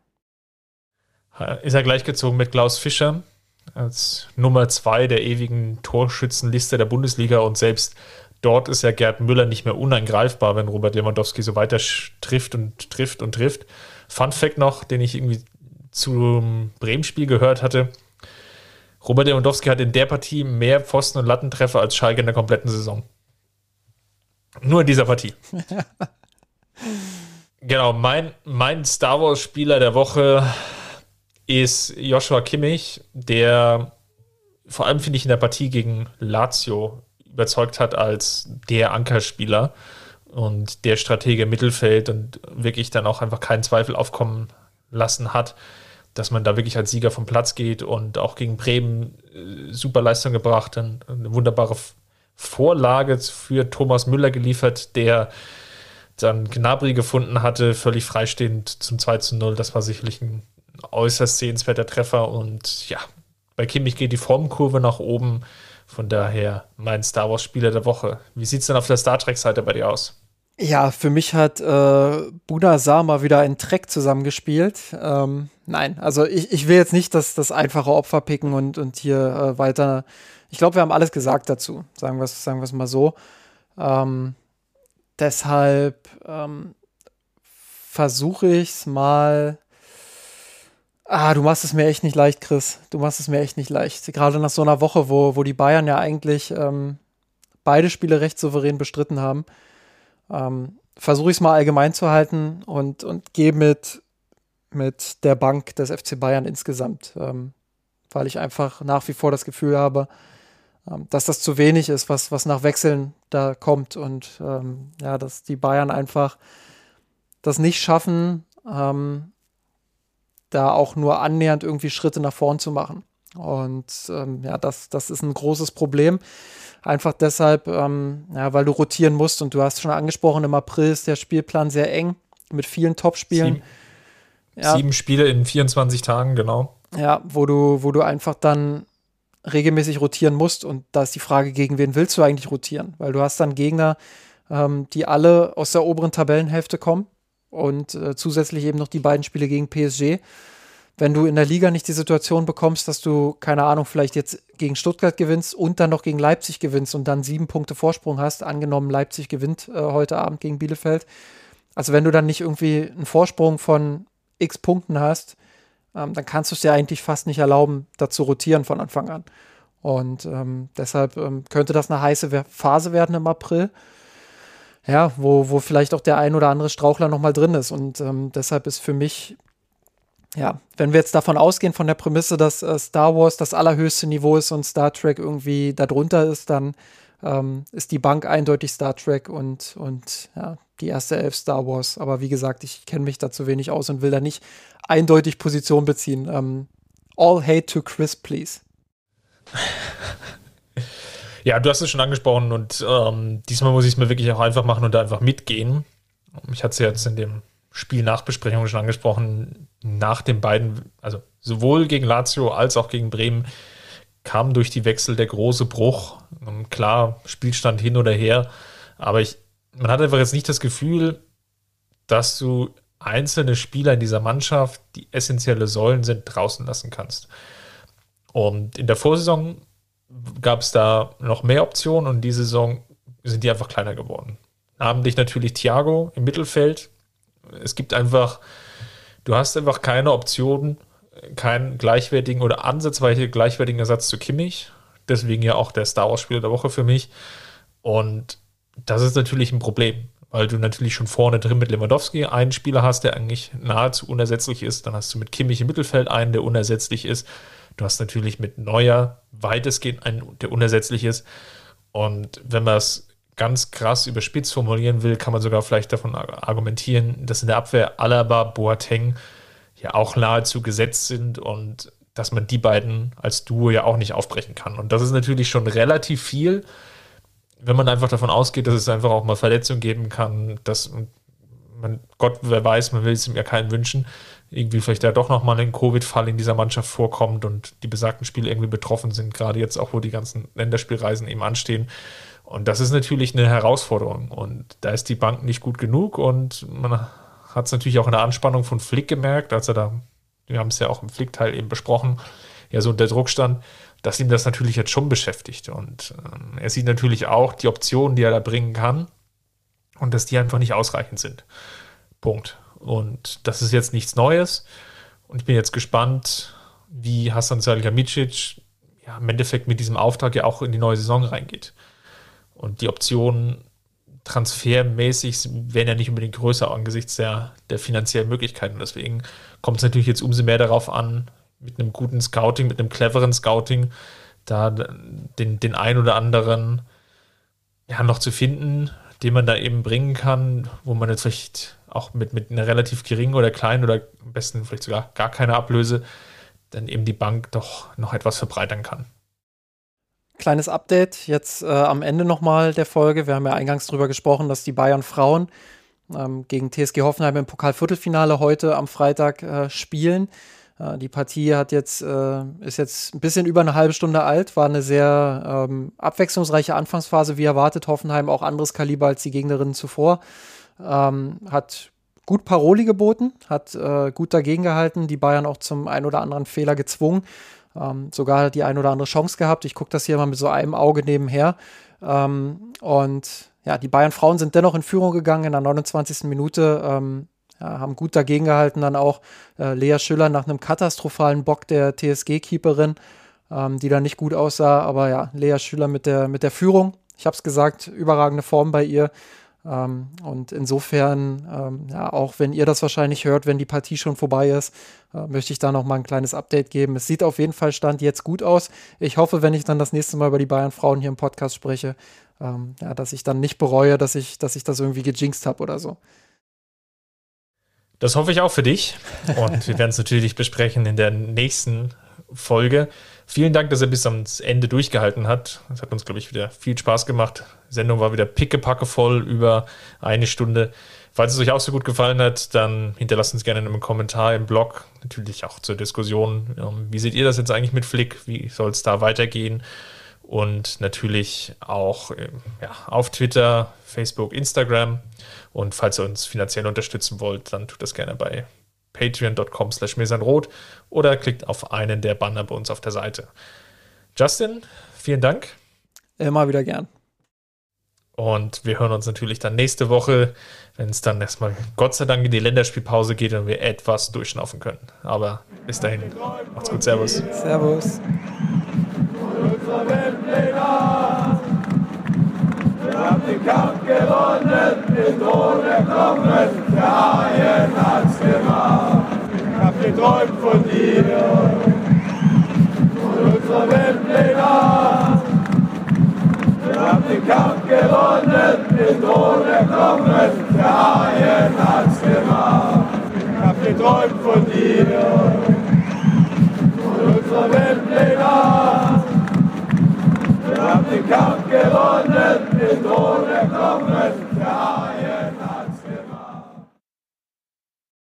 Ist er gleichgezogen mit Klaus Fischer als Nummer zwei der ewigen Torschützenliste der Bundesliga und selbst dort ist ja Gerd Müller nicht mehr unangreifbar, wenn Robert Lewandowski so weiter trifft und trifft und trifft. Fun Fact noch, den ich irgendwie zum Bremen-Spiel gehört hatte. Robert Lewandowski hat in der Partie mehr Pfosten- und Lattentreffer als Schalke in der kompletten Saison. Nur in dieser Partie. genau, mein, mein Star Wars-Spieler der Woche ist Joshua Kimmich, der vor allem finde ich in der Partie gegen Lazio überzeugt hat als der Ankerspieler und der Stratege im Mittelfeld und wirklich dann auch einfach keinen Zweifel aufkommen lassen hat, dass man da wirklich als Sieger vom Platz geht und auch gegen Bremen äh, super Leistung gebracht, und eine wunderbare Vorlage für Thomas Müller geliefert, der dann Gnabry gefunden hatte, völlig freistehend zum 2 zu 0. Das war sicherlich ein äußerst sehenswerter Treffer und ja, bei Kimmich geht die Formkurve nach oben. Von daher mein Star Wars-Spieler der Woche. Wie sieht es denn auf der Star Trek-Seite bei dir aus? Ja, für mich hat äh, Buna Sama wieder einen Track zusammengespielt. Ähm, nein, also ich, ich will jetzt nicht das, das einfache Opfer picken und, und hier äh, weiter. Ich glaube, wir haben alles gesagt dazu, sagen wir es sagen mal so. Ähm, deshalb ähm, versuche ich es mal. Ah, du machst es mir echt nicht leicht, Chris. Du machst es mir echt nicht leicht. Gerade nach so einer Woche, wo, wo die Bayern ja eigentlich ähm, beide Spiele recht souverän bestritten haben ähm, versuche ich es mal allgemein zu halten und, und gehe mit, mit der Bank des FC Bayern insgesamt, ähm, weil ich einfach nach wie vor das Gefühl habe, ähm, dass das zu wenig ist, was, was nach Wechseln da kommt und ähm, ja, dass die Bayern einfach das nicht schaffen, ähm, da auch nur annähernd irgendwie Schritte nach vorn zu machen. Und ähm, ja, das, das ist ein großes Problem. Einfach deshalb, ähm, ja, weil du rotieren musst und du hast schon angesprochen, im April ist der Spielplan sehr eng mit vielen Topspielen. Sieben, ja. sieben Spiele in 24 Tagen, genau. Ja, wo du, wo du einfach dann regelmäßig rotieren musst und da ist die Frage, gegen wen willst du eigentlich rotieren? Weil du hast dann Gegner, ähm, die alle aus der oberen Tabellenhälfte kommen und äh, zusätzlich eben noch die beiden Spiele gegen PSG wenn du in der Liga nicht die Situation bekommst, dass du, keine Ahnung, vielleicht jetzt gegen Stuttgart gewinnst und dann noch gegen Leipzig gewinnst und dann sieben Punkte Vorsprung hast, angenommen Leipzig gewinnt äh, heute Abend gegen Bielefeld. Also wenn du dann nicht irgendwie einen Vorsprung von x Punkten hast, ähm, dann kannst du es dir eigentlich fast nicht erlauben, da zu rotieren von Anfang an. Und ähm, deshalb ähm, könnte das eine heiße Phase werden im April. Ja, wo, wo vielleicht auch der ein oder andere Strauchler nochmal drin ist. Und ähm, deshalb ist für mich ja, wenn wir jetzt davon ausgehen, von der Prämisse, dass äh, Star Wars das allerhöchste Niveau ist und Star Trek irgendwie darunter ist, dann ähm, ist die Bank eindeutig Star Trek und, und ja, die erste Elf Star Wars. Aber wie gesagt, ich kenne mich da zu wenig aus und will da nicht eindeutig Position beziehen. Ähm, all hate to Chris, please. Ja, du hast es schon angesprochen und ähm, diesmal muss ich es mir wirklich auch einfach machen und da einfach mitgehen. Ich hatte es ja jetzt in dem Spielnachbesprechung schon angesprochen, nach den beiden, also sowohl gegen Lazio als auch gegen Bremen, kam durch die Wechsel der große Bruch. Klar, Spielstand hin oder her, aber ich, man hat einfach jetzt nicht das Gefühl, dass du einzelne Spieler in dieser Mannschaft, die essentielle Säulen sind, draußen lassen kannst. Und in der Vorsaison gab es da noch mehr Optionen und diese Saison sind die einfach kleiner geworden. Namentlich natürlich Thiago im Mittelfeld, es gibt einfach, du hast einfach keine Option, keinen gleichwertigen oder ansatzweise gleichwertigen Ersatz zu Kimmich. Deswegen ja auch der Star Wars-Spieler der Woche für mich. Und das ist natürlich ein Problem, weil du natürlich schon vorne drin mit Lewandowski einen Spieler hast, der eigentlich nahezu unersetzlich ist. Dann hast du mit Kimmich im Mittelfeld einen, der unersetzlich ist. Du hast natürlich mit Neuer weitestgehend einen, der unersetzlich ist. Und wenn man es ganz krass überspitzt formulieren will, kann man sogar vielleicht davon argumentieren, dass in der Abwehr Alaba, Boateng ja auch nahezu gesetzt sind und dass man die beiden als Duo ja auch nicht aufbrechen kann. Und das ist natürlich schon relativ viel, wenn man einfach davon ausgeht, dass es einfach auch mal Verletzungen geben kann, dass man, Gott, wer weiß, man will es ihm ja keinen wünschen, irgendwie vielleicht da doch nochmal ein Covid-Fall in dieser Mannschaft vorkommt und die besagten Spiele irgendwie betroffen sind, gerade jetzt auch, wo die ganzen Länderspielreisen eben anstehen. Und das ist natürlich eine Herausforderung. Und da ist die Bank nicht gut genug. Und man hat es natürlich auch in der Anspannung von Flick gemerkt, als er da, wir haben es ja auch im Flick-Teil eben besprochen, ja so unter Druck stand, dass ihm das natürlich jetzt schon beschäftigt. Und ähm, er sieht natürlich auch die Optionen, die er da bringen kann. Und dass die einfach nicht ausreichend sind. Punkt. Und das ist jetzt nichts Neues. Und ich bin jetzt gespannt, wie Hassan Salihamidzic ja, im Endeffekt mit diesem Auftrag ja auch in die neue Saison reingeht. Und die Optionen transfermäßig werden ja nicht unbedingt größer angesichts der, der finanziellen Möglichkeiten. Deswegen kommt es natürlich jetzt umso mehr darauf an, mit einem guten Scouting, mit einem cleveren Scouting, da den, den ein oder anderen ja, noch zu finden, den man da eben bringen kann, wo man jetzt vielleicht auch mit, mit einer relativ geringen oder kleinen oder am besten vielleicht sogar gar keine Ablöse dann eben die Bank doch noch etwas verbreitern kann. Kleines Update jetzt äh, am Ende nochmal der Folge. Wir haben ja eingangs darüber gesprochen, dass die Bayern Frauen ähm, gegen TSG Hoffenheim im Pokalviertelfinale heute am Freitag äh, spielen. Äh, die Partie hat jetzt, äh, ist jetzt ein bisschen über eine halbe Stunde alt, war eine sehr ähm, abwechslungsreiche Anfangsphase, wie erwartet. Hoffenheim auch anderes Kaliber als die Gegnerinnen zuvor. Ähm, hat gut Paroli geboten, hat äh, gut dagegen gehalten, die Bayern auch zum ein oder anderen Fehler gezwungen. Ähm, sogar die ein oder andere Chance gehabt. Ich gucke das hier mal mit so einem Auge nebenher. Ähm, und ja, die Bayern-Frauen sind dennoch in Führung gegangen in der 29. Minute. Ähm, ja, haben gut dagegen gehalten, dann auch äh, Lea Schüller nach einem katastrophalen Bock der TSG-Keeperin, ähm, die da nicht gut aussah. Aber ja, Lea Schüller mit der, mit der Führung. Ich habe es gesagt, überragende Form bei ihr. Ähm, und insofern, ähm, ja, auch wenn ihr das wahrscheinlich hört, wenn die Partie schon vorbei ist, äh, möchte ich da noch mal ein kleines Update geben. Es sieht auf jeden Fall Stand jetzt gut aus. Ich hoffe, wenn ich dann das nächste Mal über die Bayern Frauen hier im Podcast spreche, ähm, ja, dass ich dann nicht bereue, dass ich, dass ich das irgendwie gejinxt habe oder so. Das hoffe ich auch für dich. Und wir werden es natürlich besprechen in der nächsten Folge. Vielen Dank, dass er bis ans Ende durchgehalten hat. Es hat uns, glaube ich, wieder viel Spaß gemacht. Die Sendung war wieder pickepacke voll über eine Stunde. Falls es euch auch so gut gefallen hat, dann hinterlasst uns gerne einen Kommentar im Blog. Natürlich auch zur Diskussion. Ähm, wie seht ihr das jetzt eigentlich mit Flick? Wie soll es da weitergehen? Und natürlich auch äh, ja, auf Twitter, Facebook, Instagram. Und falls ihr uns finanziell unterstützen wollt, dann tut das gerne bei patreon.com slash mesanrot oder klickt auf einen der Banner bei uns auf der Seite. Justin, vielen Dank. Immer wieder gern. Und wir hören uns natürlich dann nächste Woche, wenn es dann erstmal Gott sei Dank in die Länderspielpause geht und wir etwas durchschnaufen können. Aber bis dahin, macht's gut, Servus. Servus. Wir haben den Kampf gewonnen, den Thron erklommen, der Haien hat's gemacht. Ich hab geträumt von dir, von unserer Weltpläne. Wir haben den Kampf gewonnen, den Thron erklommen, der Haien hat's gemacht. Ich hab geträumt von dir, von unserer Weltpläne. Wir haben den Kampf gewonnen, die Drohne kommen, der